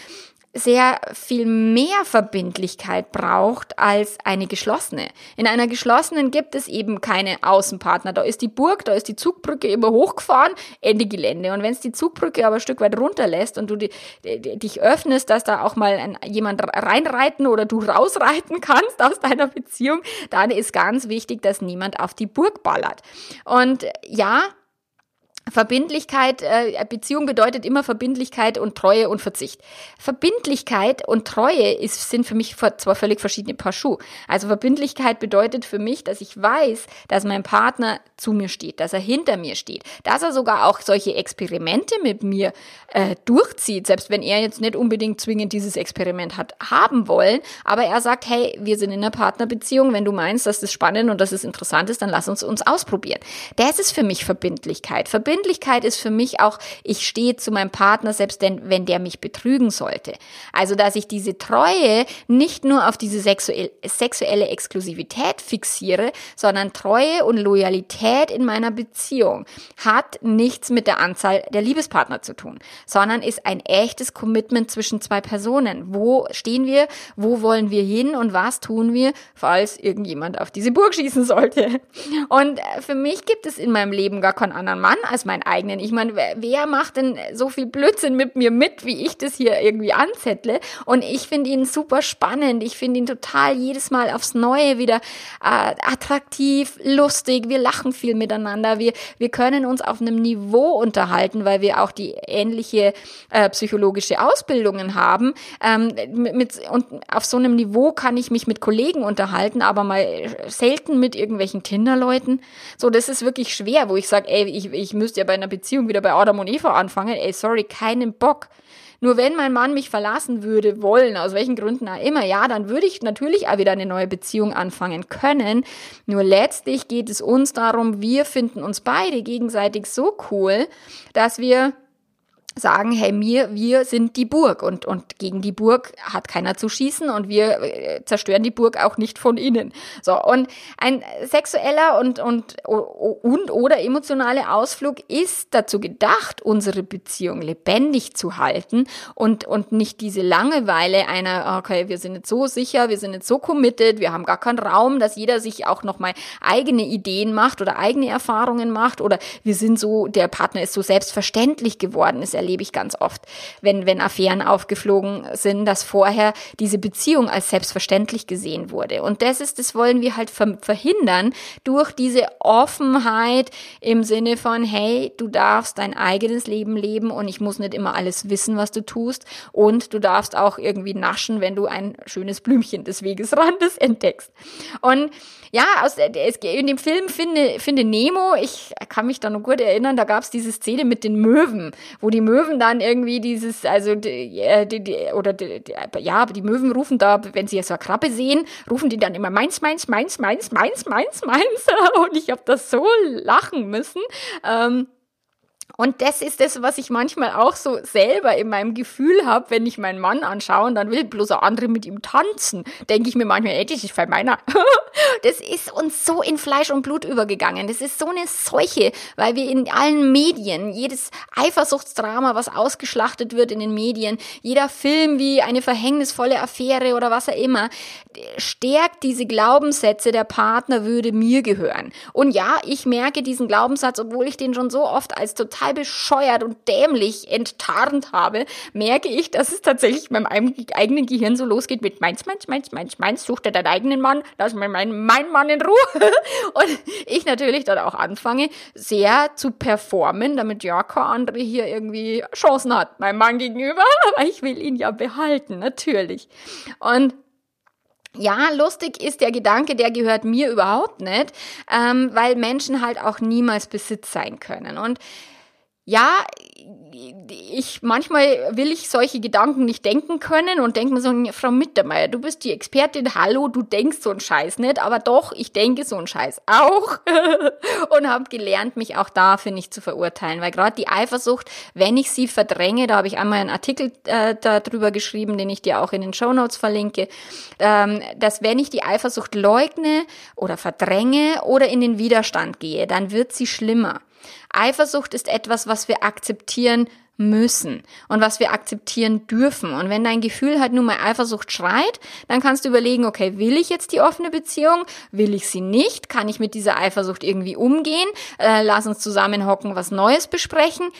sehr viel mehr Verbindlichkeit braucht als eine geschlossene. In einer geschlossenen gibt es eben keine Außenpartner. Da ist die Burg, da ist die Zugbrücke immer hochgefahren, Ende Gelände. Und wenn es die Zugbrücke aber ein Stück weit runterlässt und du die, die, dich öffnest, dass da auch mal ein, jemand reinreiten oder du rausreiten kannst aus deiner Beziehung, dann ist ganz wichtig, dass niemand auf die Burg ballert. Und ja, Verbindlichkeit, äh, Beziehung bedeutet immer Verbindlichkeit und Treue und Verzicht. Verbindlichkeit und Treue ist, sind für mich zwar völlig verschiedene Paar Schuhe. Also Verbindlichkeit bedeutet für mich, dass ich weiß, dass mein Partner zu mir steht, dass er hinter mir steht, dass er sogar auch solche Experimente mit mir äh, durchzieht, selbst wenn er jetzt nicht unbedingt zwingend dieses Experiment hat haben wollen, aber er sagt, hey, wir sind in einer Partnerbeziehung, wenn du meinst, dass das spannend und dass es interessant ist, dann lass uns uns ausprobieren. Das ist für mich Verbindlichkeit. Verbindlichkeit Verbindlichkeit ist für mich auch, ich stehe zu meinem Partner, selbst wenn, wenn der mich betrügen sollte. Also, dass ich diese Treue nicht nur auf diese sexuell, sexuelle Exklusivität fixiere, sondern Treue und Loyalität in meiner Beziehung hat nichts mit der Anzahl der Liebespartner zu tun, sondern ist ein echtes Commitment zwischen zwei Personen. Wo stehen wir? Wo wollen wir hin? Und was tun wir, falls irgendjemand auf diese Burg schießen sollte? Und äh, für mich gibt es in meinem Leben gar keinen anderen Mann als meinen eigenen. Ich meine, wer macht denn so viel Blödsinn mit mir mit, wie ich das hier irgendwie anzettle? Und ich finde ihn super spannend. Ich finde ihn total jedes Mal aufs Neue wieder äh, attraktiv, lustig. Wir lachen viel miteinander. Wir, wir können uns auf einem Niveau unterhalten, weil wir auch die ähnliche äh, psychologische Ausbildungen haben. Ähm, mit, und auf so einem Niveau kann ich mich mit Kollegen unterhalten, aber mal selten mit irgendwelchen Kinderleuten. So, das ist wirklich schwer, wo ich sage, ey, ich, ich müsste müsst ja bei einer Beziehung wieder bei Adam und Eva anfangen. Ey, sorry, keinen Bock. Nur wenn mein Mann mich verlassen würde wollen, aus welchen Gründen auch immer, ja, dann würde ich natürlich auch wieder eine neue Beziehung anfangen können. Nur letztlich geht es uns darum, wir finden uns beide gegenseitig so cool, dass wir sagen, hey, mir, wir sind die Burg und, und gegen die Burg hat keiner zu schießen und wir äh, zerstören die Burg auch nicht von innen. So, und ein sexueller und, und, und oder emotionale Ausflug ist dazu gedacht, unsere Beziehung lebendig zu halten und, und nicht diese Langeweile einer, okay, wir sind jetzt so sicher, wir sind jetzt so committed, wir haben gar keinen Raum, dass jeder sich auch nochmal eigene Ideen macht oder eigene Erfahrungen macht oder wir sind so, der Partner ist so selbstverständlich geworden, ist erlebe ich ganz oft, wenn, wenn Affären aufgeflogen sind, dass vorher diese Beziehung als selbstverständlich gesehen wurde. Und das ist, das wollen wir halt verhindern durch diese Offenheit im Sinne von, hey, du darfst dein eigenes Leben leben und ich muss nicht immer alles wissen, was du tust und du darfst auch irgendwie naschen, wenn du ein schönes Blümchen des Wegesrandes entdeckst. Und ja, aus, in dem Film Finde, Finde Nemo, ich kann mich da noch gut erinnern, da gab es diese Szene mit den Möwen, wo die Möwen dann irgendwie dieses, also die, die, die oder die, ja, die Möwen rufen da, wenn sie so eine Krabbe sehen, rufen die dann immer meins, meins, meins, meins, meins, meins, meins. Und ich habe das so lachen müssen. Ähm, und das ist das, was ich manchmal auch so selber in meinem Gefühl habe, wenn ich meinen Mann anschaue und dann will bloß ein andere mit ihm tanzen. Denke ich mir manchmal, ey, das ist voll meiner. das ist uns so in Fleisch und Blut übergegangen. Das ist so eine Seuche, weil wir in allen Medien, jedes Eifersuchtsdrama, was ausgeschlachtet wird in den Medien, jeder Film wie eine verhängnisvolle Affäre oder was auch immer, stärkt diese Glaubenssätze, der Partner würde mir gehören. Und ja, ich merke diesen Glaubenssatz, obwohl ich den schon so oft als total bescheuert und dämlich enttarnt habe, merke ich, dass es tatsächlich meinem eigenen Gehirn so losgeht mit meins, meins, meins, meins, meins, such dir deinen eigenen Mann, lass mir meinen, meinen Mann in Ruhe. Und ich natürlich dann auch anfange, sehr zu performen, damit ja kein andere hier irgendwie Chancen hat, meinem Mann gegenüber, aber ich will ihn ja behalten, natürlich. Und ja, lustig ist der Gedanke, der gehört mir überhaupt nicht, ähm, weil Menschen halt auch niemals Besitz sein können. Und ja, ich manchmal will ich solche Gedanken nicht denken können und denke mir so, Frau Mittermeier, du bist die Expertin, hallo, du denkst so einen Scheiß nicht, aber doch, ich denke so einen Scheiß auch. Und habe gelernt, mich auch dafür nicht zu verurteilen, weil gerade die Eifersucht, wenn ich sie verdränge, da habe ich einmal einen Artikel äh, darüber geschrieben, den ich dir auch in den Show Notes verlinke, ähm, dass wenn ich die Eifersucht leugne oder verdränge oder in den Widerstand gehe, dann wird sie schlimmer. Eifersucht ist etwas, was wir akzeptieren müssen und was wir akzeptieren dürfen. Und wenn dein Gefühl halt nur mal Eifersucht schreit, dann kannst du überlegen, okay, will ich jetzt die offene Beziehung? Will ich sie nicht? Kann ich mit dieser Eifersucht irgendwie umgehen? Äh, lass uns zusammenhocken, was Neues besprechen.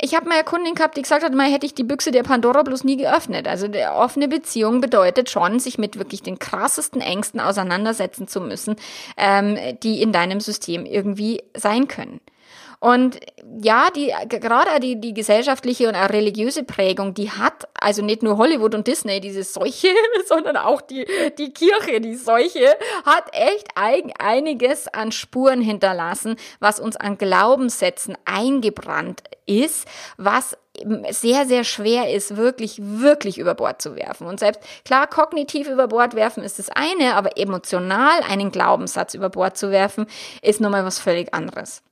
Ich habe mal eine Kundin gehabt, die gesagt hat, mal hätte ich die Büchse der Pandora bloß nie geöffnet. Also die offene Beziehung bedeutet schon, sich mit wirklich den krassesten Ängsten auseinandersetzen zu müssen, ähm, die in deinem System irgendwie sein können. Und ja, die, gerade die, die gesellschaftliche und auch religiöse Prägung, die hat also nicht nur Hollywood und Disney diese Seuche, sondern auch die, die Kirche, die Seuche, hat echt ein, einiges an Spuren hinterlassen, was uns an Glaubenssätzen eingebrannt ist, was sehr, sehr schwer ist, wirklich, wirklich über Bord zu werfen. Und selbst, klar, kognitiv über Bord werfen ist das eine, aber emotional einen Glaubenssatz über Bord zu werfen, ist nochmal was völlig anderes.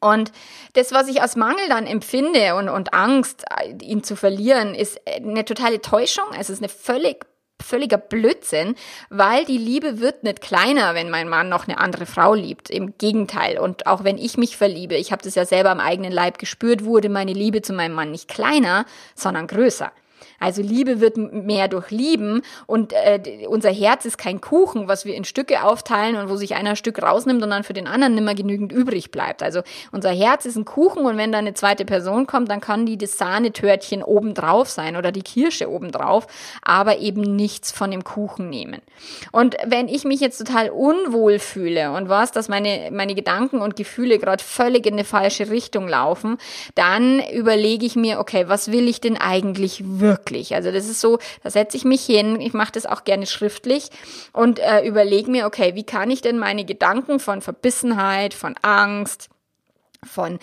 Und das, was ich als Mangel dann empfinde und, und Angst, ihn zu verlieren, ist eine totale Täuschung. Es ist eine völlig völliger Blödsinn, weil die Liebe wird nicht kleiner, wenn mein Mann noch eine andere Frau liebt. Im Gegenteil. Und auch wenn ich mich verliebe, ich habe das ja selber am eigenen Leib gespürt, wurde meine Liebe zu meinem Mann nicht kleiner, sondern größer. Also Liebe wird mehr durch Lieben und äh, unser Herz ist kein Kuchen, was wir in Stücke aufteilen und wo sich einer ein Stück rausnimmt und dann für den anderen nimmer genügend übrig bleibt. Also unser Herz ist ein Kuchen und wenn da eine zweite Person kommt, dann kann die das Sahnetörtchen obendrauf sein oder die Kirsche obendrauf, aber eben nichts von dem Kuchen nehmen. Und wenn ich mich jetzt total unwohl fühle und was, dass meine, meine Gedanken und Gefühle gerade völlig in eine falsche Richtung laufen, dann überlege ich mir, okay, was will ich denn eigentlich wirklich? Wirklich. Also das ist so, da setze ich mich hin, ich mache das auch gerne schriftlich und äh, überlege mir, okay, wie kann ich denn meine Gedanken von Verbissenheit, von Angst, von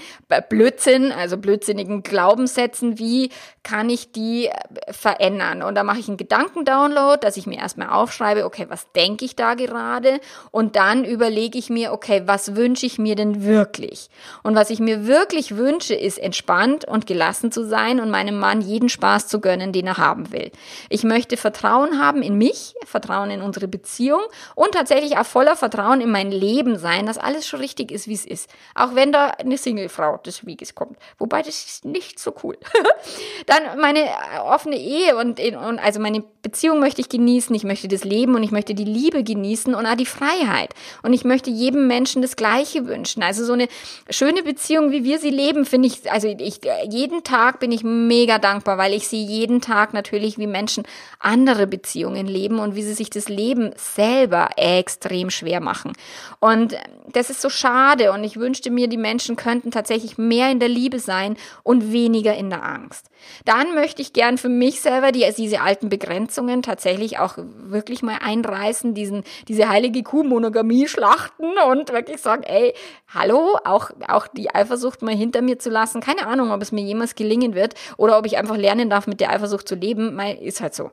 Blödsinn, also blödsinnigen Glaubenssätzen, wie kann ich die äh, verändern? Und da mache ich einen Gedankendownload, dass ich mir erstmal aufschreibe, okay, was denke ich da gerade? Und dann überlege ich mir, okay, was wünsche ich mir denn wirklich? Und was ich mir wirklich wünsche, ist entspannt und gelassen zu sein und meinem Mann jeden Spaß zu gönnen, den er haben will. Ich möchte Vertrauen haben in mich, Vertrauen in unsere Beziehung und tatsächlich auch voller Vertrauen in mein Leben sein, dass alles schon richtig ist, wie es ist. Auch wenn da eine Singlefrau des Weges kommt. Wobei das ist nicht so cool. Dann meine äh, offene Ehe und, und also meine Beziehung möchte ich genießen. Ich möchte das Leben und ich möchte die Liebe genießen und auch die Freiheit. Und ich möchte jedem Menschen das Gleiche wünschen. Also so eine schöne Beziehung, wie wir sie leben, finde ich, also ich, jeden Tag bin ich mega dankbar, weil ich sehe jeden Tag natürlich, wie Menschen andere Beziehungen leben und wie sie sich das Leben selber extrem schwer machen. Und das ist so schade und ich wünschte mir, die Menschen könnten tatsächlich mehr in der Liebe sein und weniger in der Angst. Dann möchte ich gern für mich selber die, diese alten Begrenzungen tatsächlich auch wirklich mal einreißen, diesen, diese heilige Kuh-Monogamie schlachten und wirklich sagen, ey, hallo, auch, auch die Eifersucht mal hinter mir zu lassen. Keine Ahnung, ob es mir jemals gelingen wird oder ob ich einfach lernen darf, mit der Eifersucht zu leben. Mal ist halt so.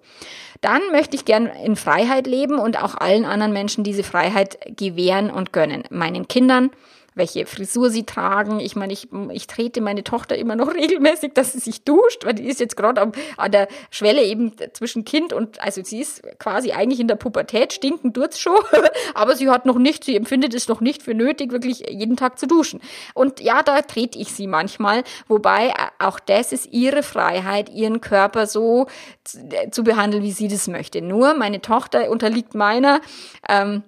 Dann möchte ich gern in Freiheit leben und auch allen anderen Menschen diese Freiheit gewähren und gönnen. Meinen Kindern, welche Frisur sie tragen. Ich meine, ich, ich trete meine Tochter immer noch regelmäßig, dass sie sich duscht, weil die ist jetzt gerade an der Schwelle eben zwischen Kind und, also sie ist quasi eigentlich in der Pubertät, stinken tut's schon, aber sie hat noch nicht, sie empfindet es noch nicht für nötig, wirklich jeden Tag zu duschen. Und ja, da trete ich sie manchmal, wobei auch das ist ihre Freiheit, ihren Körper so zu behandeln, wie sie das möchte. Nur meine Tochter unterliegt meiner, ähm,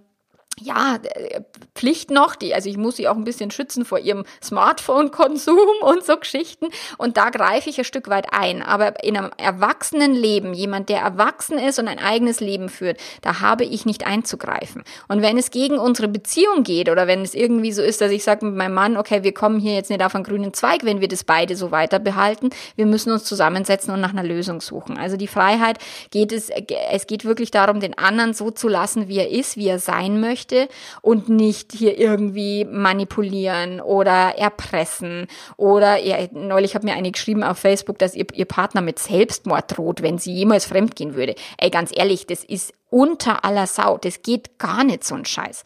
ja, äh, Pflicht noch, die, also ich muss sie auch ein bisschen schützen vor ihrem Smartphone-Konsum und so Geschichten. Und da greife ich ein Stück weit ein. Aber in einem erwachsenen Leben, jemand, der erwachsen ist und ein eigenes Leben führt, da habe ich nicht einzugreifen. Und wenn es gegen unsere Beziehung geht oder wenn es irgendwie so ist, dass ich sage mit meinem Mann, okay, wir kommen hier jetzt nicht auf einen grünen Zweig, wenn wir das beide so weiter behalten, wir müssen uns zusammensetzen und nach einer Lösung suchen. Also die Freiheit geht es, es geht wirklich darum, den anderen so zu lassen, wie er ist, wie er sein möchte möchte und nicht hier irgendwie manipulieren oder erpressen oder ja, neulich hat mir eine geschrieben auf Facebook, dass ihr, ihr Partner mit Selbstmord droht, wenn sie jemals fremdgehen würde. Ey, ganz ehrlich, das ist unter aller Sau. Das geht gar nicht so ein Scheiß.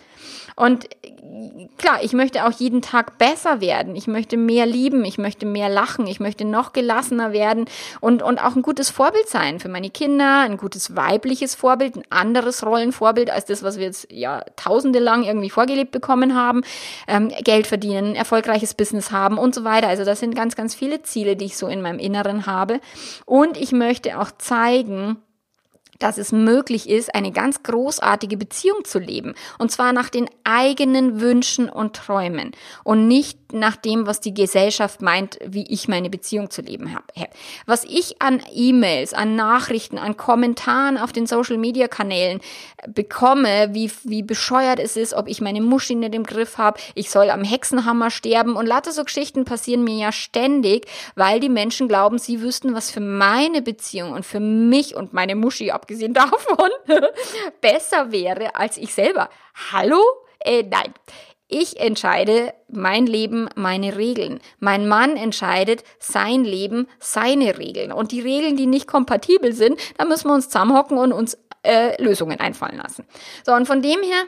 Und klar, ich möchte auch jeden Tag besser werden. Ich möchte mehr lieben. Ich möchte mehr lachen. Ich möchte noch gelassener werden und, und auch ein gutes Vorbild sein für meine Kinder, ein gutes weibliches Vorbild, ein anderes Rollenvorbild als das, was wir jetzt ja tausende lang irgendwie vorgelebt bekommen haben. Ähm, Geld verdienen, erfolgreiches Business haben und so weiter. Also das sind ganz, ganz viele Ziele, die ich so in meinem Inneren habe. Und ich möchte auch zeigen, dass es möglich ist, eine ganz großartige Beziehung zu leben. Und zwar nach den eigenen Wünschen und Träumen und nicht nach dem, was die Gesellschaft meint, wie ich meine Beziehung zu leben habe. Was ich an E-Mails, an Nachrichten, an Kommentaren auf den Social-Media-Kanälen bekomme, wie, wie bescheuert es ist, ob ich meine Muschi nicht im Griff habe, ich soll am Hexenhammer sterben und lauter so Geschichten passieren mir ja ständig, weil die Menschen glauben, sie wüssten, was für meine Beziehung und für mich und meine Muschi, abgesehen davon, besser wäre als ich selber. Hallo? Äh, nein. Ich entscheide mein Leben, meine Regeln. Mein Mann entscheidet sein Leben, seine Regeln. Und die Regeln, die nicht kompatibel sind, da müssen wir uns zusammenhocken und uns äh, Lösungen einfallen lassen. So, und von dem her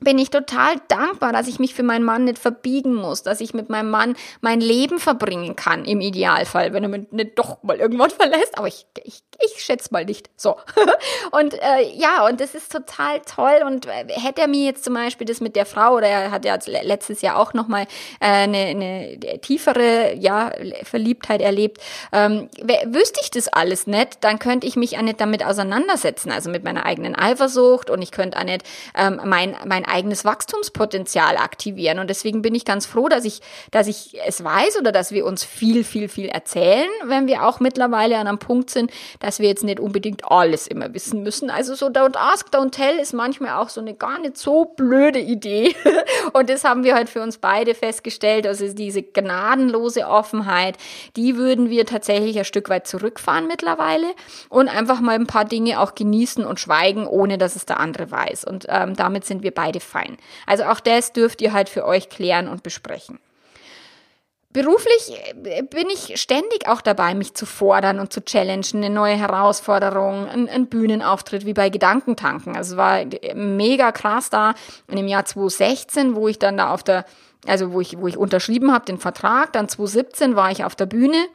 bin ich total dankbar, dass ich mich für meinen Mann nicht verbiegen muss, dass ich mit meinem Mann mein Leben verbringen kann, im Idealfall, wenn er mich nicht doch mal irgendwann verlässt. Aber ich, ich, ich schätze mal nicht. So. und äh, ja, und das ist total toll. Und äh, hätte er mir jetzt zum Beispiel das mit der Frau, oder er hat ja letztes Jahr auch nochmal äh, eine, eine tiefere ja, Verliebtheit erlebt, ähm, wüsste ich das alles nicht, dann könnte ich mich auch nicht damit auseinandersetzen, also mit meiner eigenen Eifersucht und ich könnte auch nicht ähm, mein, mein eigenes Wachstumspotenzial aktivieren. Und deswegen bin ich ganz froh, dass ich, dass ich es weiß oder dass wir uns viel, viel, viel erzählen, wenn wir auch mittlerweile an einem Punkt sind, dass wir jetzt nicht unbedingt alles immer wissen müssen. Also so Don't Ask, Don't Tell ist manchmal auch so eine gar nicht so blöde Idee. Und das haben wir halt für uns beide festgestellt. Also diese gnadenlose Offenheit, die würden wir tatsächlich ein Stück weit zurückfahren mittlerweile und einfach mal ein paar Dinge auch genießen und schweigen, ohne dass es der andere weiß. Und ähm, damit sind wir beide fein. Also auch das dürft ihr halt für euch klären und besprechen. Beruflich äh, bin ich ständig auch dabei, mich zu fordern und zu challengen, eine neue Herausforderung, ein, ein Bühnenauftritt wie bei Gedankentanken. Also es war mega krass da dem Jahr 2016, wo ich dann da auf der, also wo ich, wo ich unterschrieben habe, den Vertrag. Dann 2017 war ich auf der Bühne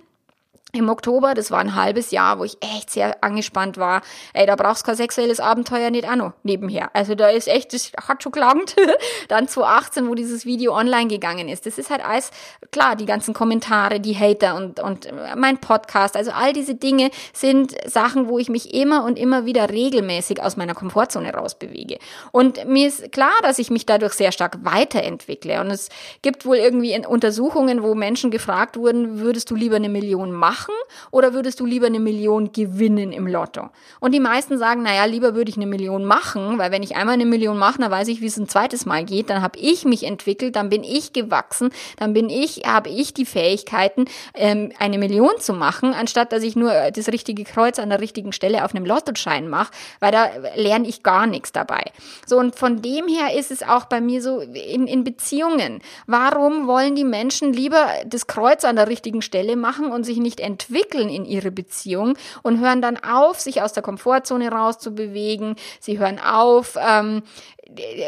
im Oktober, das war ein halbes Jahr, wo ich echt sehr angespannt war. Ey, da brauchst du kein sexuelles Abenteuer nicht auch noch nebenher. Also da ist echt, das hat schon gelangt. Dann 2018, wo dieses Video online gegangen ist. Das ist halt alles, klar, die ganzen Kommentare, die Hater und, und mein Podcast. Also all diese Dinge sind Sachen, wo ich mich immer und immer wieder regelmäßig aus meiner Komfortzone rausbewege. Und mir ist klar, dass ich mich dadurch sehr stark weiterentwickle. Und es gibt wohl irgendwie Untersuchungen, wo Menschen gefragt wurden, würdest du lieber eine Million machen? Machen oder würdest du lieber eine Million gewinnen im Lotto? Und die meisten sagen, naja, lieber würde ich eine Million machen, weil wenn ich einmal eine Million mache, dann weiß ich, wie es ein zweites Mal geht, dann habe ich mich entwickelt, dann bin ich gewachsen, dann bin ich, habe ich die Fähigkeiten, ähm, eine Million zu machen, anstatt dass ich nur das richtige Kreuz an der richtigen Stelle auf einem Lottoschein mache, weil da lerne ich gar nichts dabei. So, und von dem her ist es auch bei mir so in, in Beziehungen. Warum wollen die Menschen lieber das Kreuz an der richtigen Stelle machen und sich nicht entwickeln in ihre Beziehung und hören dann auf, sich aus der Komfortzone rauszubewegen. Sie hören auf, ähm,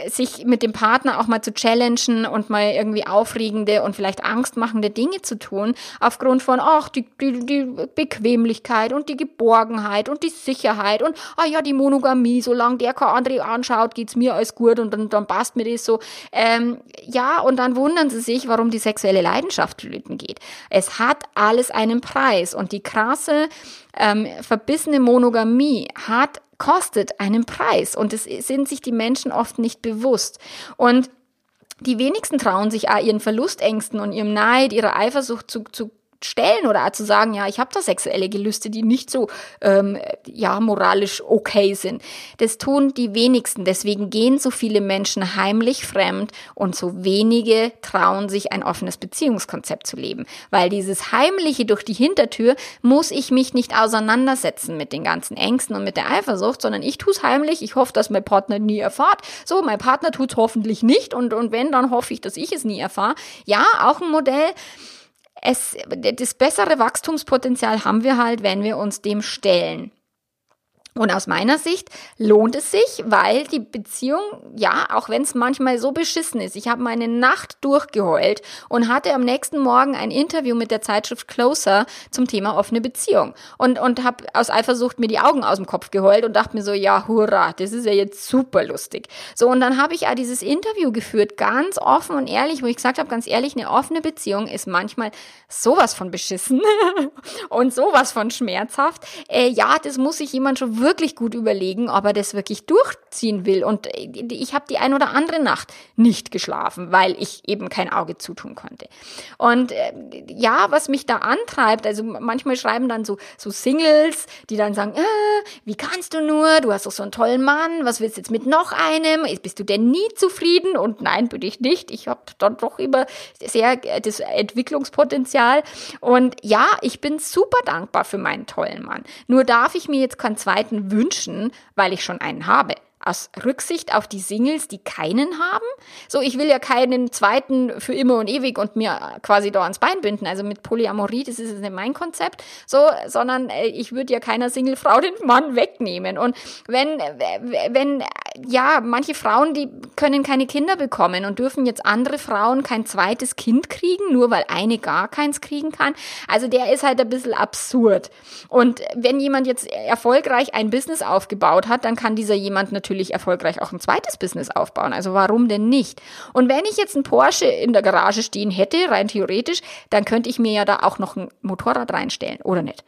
sich mit dem Partner auch mal zu challengen und mal irgendwie aufregende und vielleicht angstmachende Dinge zu tun, aufgrund von, ach, die, die, die Bequemlichkeit und die Geborgenheit und die Sicherheit und, ah ja, die Monogamie, solange der kein andere anschaut, geht's mir alles gut und dann, dann passt mir das so. Ähm, ja, und dann wundern sie sich, warum die sexuelle Leidenschaft flöten geht. Es hat alles einen Preis und die krasse, ähm, verbissene Monogamie hat kostet einen Preis und es sind sich die Menschen oft nicht bewusst. Und die wenigsten trauen sich ihren Verlustängsten und ihrem Neid, ihrer Eifersucht zu, zu stellen oder zu sagen, ja, ich habe da sexuelle Gelüste, die nicht so ähm, ja moralisch okay sind. Das tun die wenigsten. Deswegen gehen so viele Menschen heimlich fremd und so wenige trauen sich ein offenes Beziehungskonzept zu leben, weil dieses heimliche durch die Hintertür muss ich mich nicht auseinandersetzen mit den ganzen Ängsten und mit der Eifersucht, sondern ich tue es heimlich. Ich hoffe, dass mein Partner nie erfahrt. So, mein Partner tut es hoffentlich nicht und und wenn, dann hoffe ich, dass ich es nie erfahre. Ja, auch ein Modell es, das bessere Wachstumspotenzial haben wir halt, wenn wir uns dem stellen. Und aus meiner Sicht lohnt es sich, weil die Beziehung, ja, auch wenn es manchmal so beschissen ist, ich habe meine Nacht durchgeheult und hatte am nächsten Morgen ein Interview mit der Zeitschrift Closer zum Thema offene Beziehung und und habe aus Eifersucht mir die Augen aus dem Kopf geheult und dachte mir so, ja, hurra, das ist ja jetzt super lustig. So und dann habe ich ja dieses Interview geführt, ganz offen und ehrlich, wo ich gesagt habe, ganz ehrlich, eine offene Beziehung ist manchmal sowas von beschissen und sowas von schmerzhaft. Äh, ja, das muss sich jemand schon wirklich wirklich gut überlegen, ob er das wirklich durchziehen will. Und ich habe die ein oder andere Nacht nicht geschlafen, weil ich eben kein Auge zutun konnte. Und äh, ja, was mich da antreibt, also manchmal schreiben dann so, so Singles, die dann sagen, äh, wie kannst du nur, du hast doch so einen tollen Mann, was willst du jetzt mit noch einem? Bist du denn nie zufrieden? Und nein, bin ich nicht. Ich habe dann doch immer sehr äh, das Entwicklungspotenzial. Und ja, ich bin super dankbar für meinen tollen Mann. Nur darf ich mir jetzt keinen zweiten Leuten wünschen, weil ich schon einen habe aus Rücksicht auf die Singles, die keinen haben. So, ich will ja keinen zweiten für immer und ewig und mir quasi da ans Bein binden. Also mit Polyamorie, das ist nicht mein Konzept. So, sondern äh, ich würde ja keiner Singlefrau den Mann wegnehmen. Und wenn, wenn, ja, manche Frauen, die können keine Kinder bekommen und dürfen jetzt andere Frauen kein zweites Kind kriegen, nur weil eine gar keins kriegen kann. Also der ist halt ein bisschen absurd. Und wenn jemand jetzt erfolgreich ein Business aufgebaut hat, dann kann dieser jemand natürlich natürlich erfolgreich auch ein zweites Business aufbauen. Also warum denn nicht? Und wenn ich jetzt einen Porsche in der Garage stehen hätte, rein theoretisch, dann könnte ich mir ja da auch noch ein Motorrad reinstellen, oder nicht?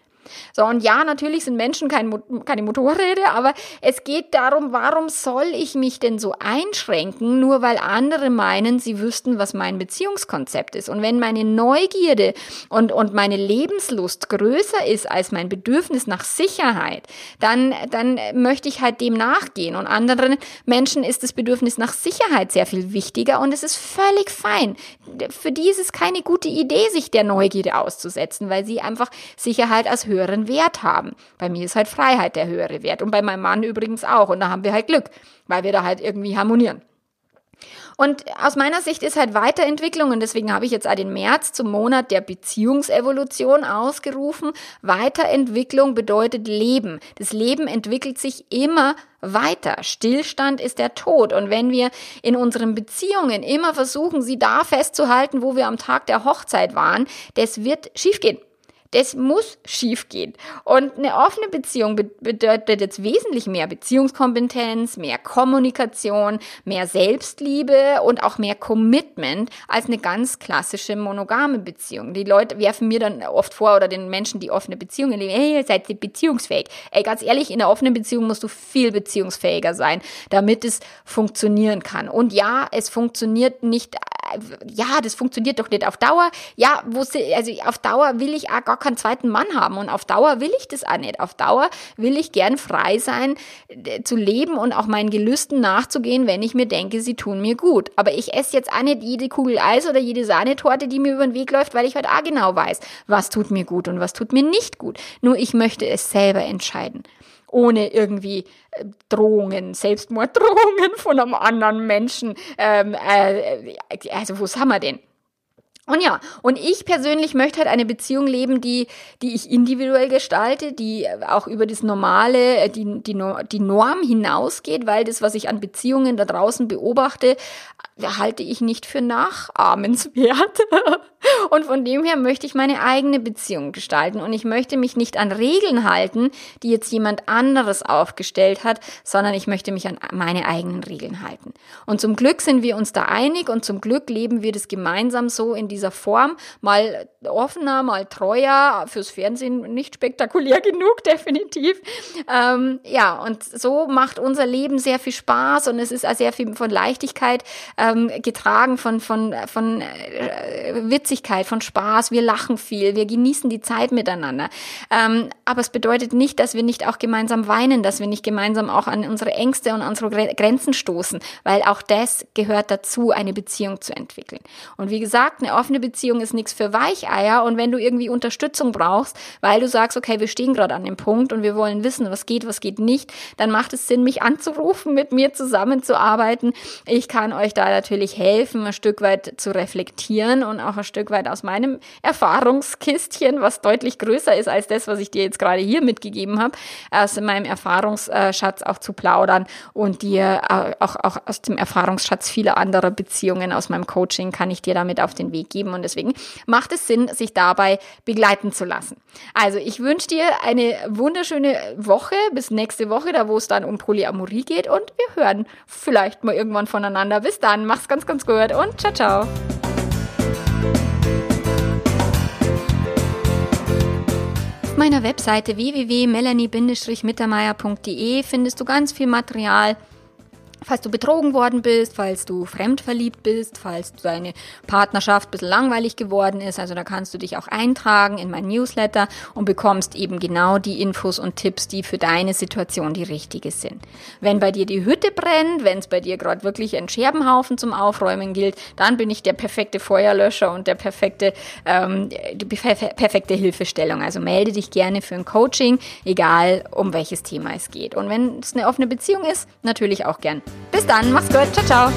So, und ja, natürlich sind Menschen kein, keine Motorräder, aber es geht darum, warum soll ich mich denn so einschränken, nur weil andere meinen, sie wüssten, was mein Beziehungskonzept ist. Und wenn meine Neugierde und, und meine Lebenslust größer ist als mein Bedürfnis nach Sicherheit, dann, dann möchte ich halt dem nachgehen. Und anderen Menschen ist das Bedürfnis nach Sicherheit sehr viel wichtiger und es ist völlig fein. Für die ist es keine gute Idee, sich der Neugierde auszusetzen, weil sie einfach Sicherheit als höher höheren Wert haben. Bei mir ist halt Freiheit der höhere Wert und bei meinem Mann übrigens auch. Und da haben wir halt Glück, weil wir da halt irgendwie harmonieren. Und aus meiner Sicht ist halt Weiterentwicklung, und deswegen habe ich jetzt auch den März zum Monat der Beziehungsevolution ausgerufen. Weiterentwicklung bedeutet Leben. Das Leben entwickelt sich immer weiter. Stillstand ist der Tod. Und wenn wir in unseren Beziehungen immer versuchen, sie da festzuhalten, wo wir am Tag der Hochzeit waren, das wird schiefgehen. Das muss schiefgehen. Und eine offene Beziehung bedeutet jetzt wesentlich mehr Beziehungskompetenz, mehr Kommunikation, mehr Selbstliebe und auch mehr Commitment als eine ganz klassische monogame Beziehung. Die Leute werfen mir dann oft vor oder den Menschen, die offene Beziehungen leben, hey, ihr beziehungsfähig. Ey, ganz ehrlich, in einer offenen Beziehung musst du viel beziehungsfähiger sein, damit es funktionieren kann. Und ja, es funktioniert nicht ja, das funktioniert doch nicht auf Dauer. Ja, wo sie, also auf Dauer will ich auch gar keinen zweiten Mann haben und auf Dauer will ich das auch nicht. Auf Dauer will ich gern frei sein, äh, zu leben und auch meinen Gelüsten nachzugehen, wenn ich mir denke, sie tun mir gut. Aber ich esse jetzt auch nicht jede Kugel Eis oder jede Sahnetorte, die mir über den Weg läuft, weil ich halt auch genau weiß, was tut mir gut und was tut mir nicht gut. Nur ich möchte es selber entscheiden ohne irgendwie äh, Drohungen, Selbstmorddrohungen von einem anderen Menschen. Ähm, äh, also wo haben wir denn? Und ja, und ich persönlich möchte halt eine Beziehung leben, die, die ich individuell gestalte, die auch über das Normale, äh, die, die, die Norm hinausgeht, weil das, was ich an Beziehungen da draußen beobachte, halte ich nicht für nachahmenswert. Und von dem her möchte ich meine eigene Beziehung gestalten und ich möchte mich nicht an Regeln halten, die jetzt jemand anderes aufgestellt hat, sondern ich möchte mich an meine eigenen Regeln halten. Und zum Glück sind wir uns da einig und zum Glück leben wir das gemeinsam so in dieser Form, mal offener, mal treuer, fürs Fernsehen nicht spektakulär genug, definitiv. Ähm, ja, und so macht unser Leben sehr viel Spaß und es ist sehr viel von Leichtigkeit ähm, getragen, von, von, von äh, Witzigkeit Leichtigkeit, von Spaß, wir lachen viel, wir genießen die Zeit miteinander. Ähm, aber es bedeutet nicht, dass wir nicht auch gemeinsam weinen, dass wir nicht gemeinsam auch an unsere Ängste und unsere Grenzen stoßen, weil auch das gehört dazu, eine Beziehung zu entwickeln. Und wie gesagt, eine offene Beziehung ist nichts für Weicheier und wenn du irgendwie Unterstützung brauchst, weil du sagst, okay, wir stehen gerade an dem Punkt und wir wollen wissen, was geht, was geht nicht, dann macht es Sinn, mich anzurufen, mit mir zusammenzuarbeiten. Ich kann euch da natürlich helfen, ein Stück weit zu reflektieren und auch ein Stück weit weit aus meinem Erfahrungskistchen, was deutlich größer ist als das, was ich dir jetzt gerade hier mitgegeben habe, aus meinem Erfahrungsschatz auch zu plaudern und dir äh, auch, auch aus dem Erfahrungsschatz vieler anderer Beziehungen aus meinem Coaching kann ich dir damit auf den Weg geben und deswegen macht es Sinn, sich dabei begleiten zu lassen. Also ich wünsche dir eine wunderschöne Woche bis nächste Woche, da wo es dann um Polyamorie geht und wir hören vielleicht mal irgendwann voneinander. Bis dann, mach's ganz, ganz gut und ciao, ciao. Meiner Webseite www.melanie-mittermeier.de findest du ganz viel Material falls du betrogen worden bist, falls du fremdverliebt bist, falls deine Partnerschaft ein bisschen langweilig geworden ist. Also da kannst du dich auch eintragen in mein Newsletter und bekommst eben genau die Infos und Tipps, die für deine Situation die richtige sind. Wenn bei dir die Hütte brennt, wenn es bei dir gerade wirklich ein Scherbenhaufen zum Aufräumen gilt, dann bin ich der perfekte Feuerlöscher und der perfekte, ähm, die perfekte Hilfestellung. Also melde dich gerne für ein Coaching, egal um welches Thema es geht. Und wenn es eine offene Beziehung ist, natürlich auch gern. Bis dann, mach's gut, ciao, ciao.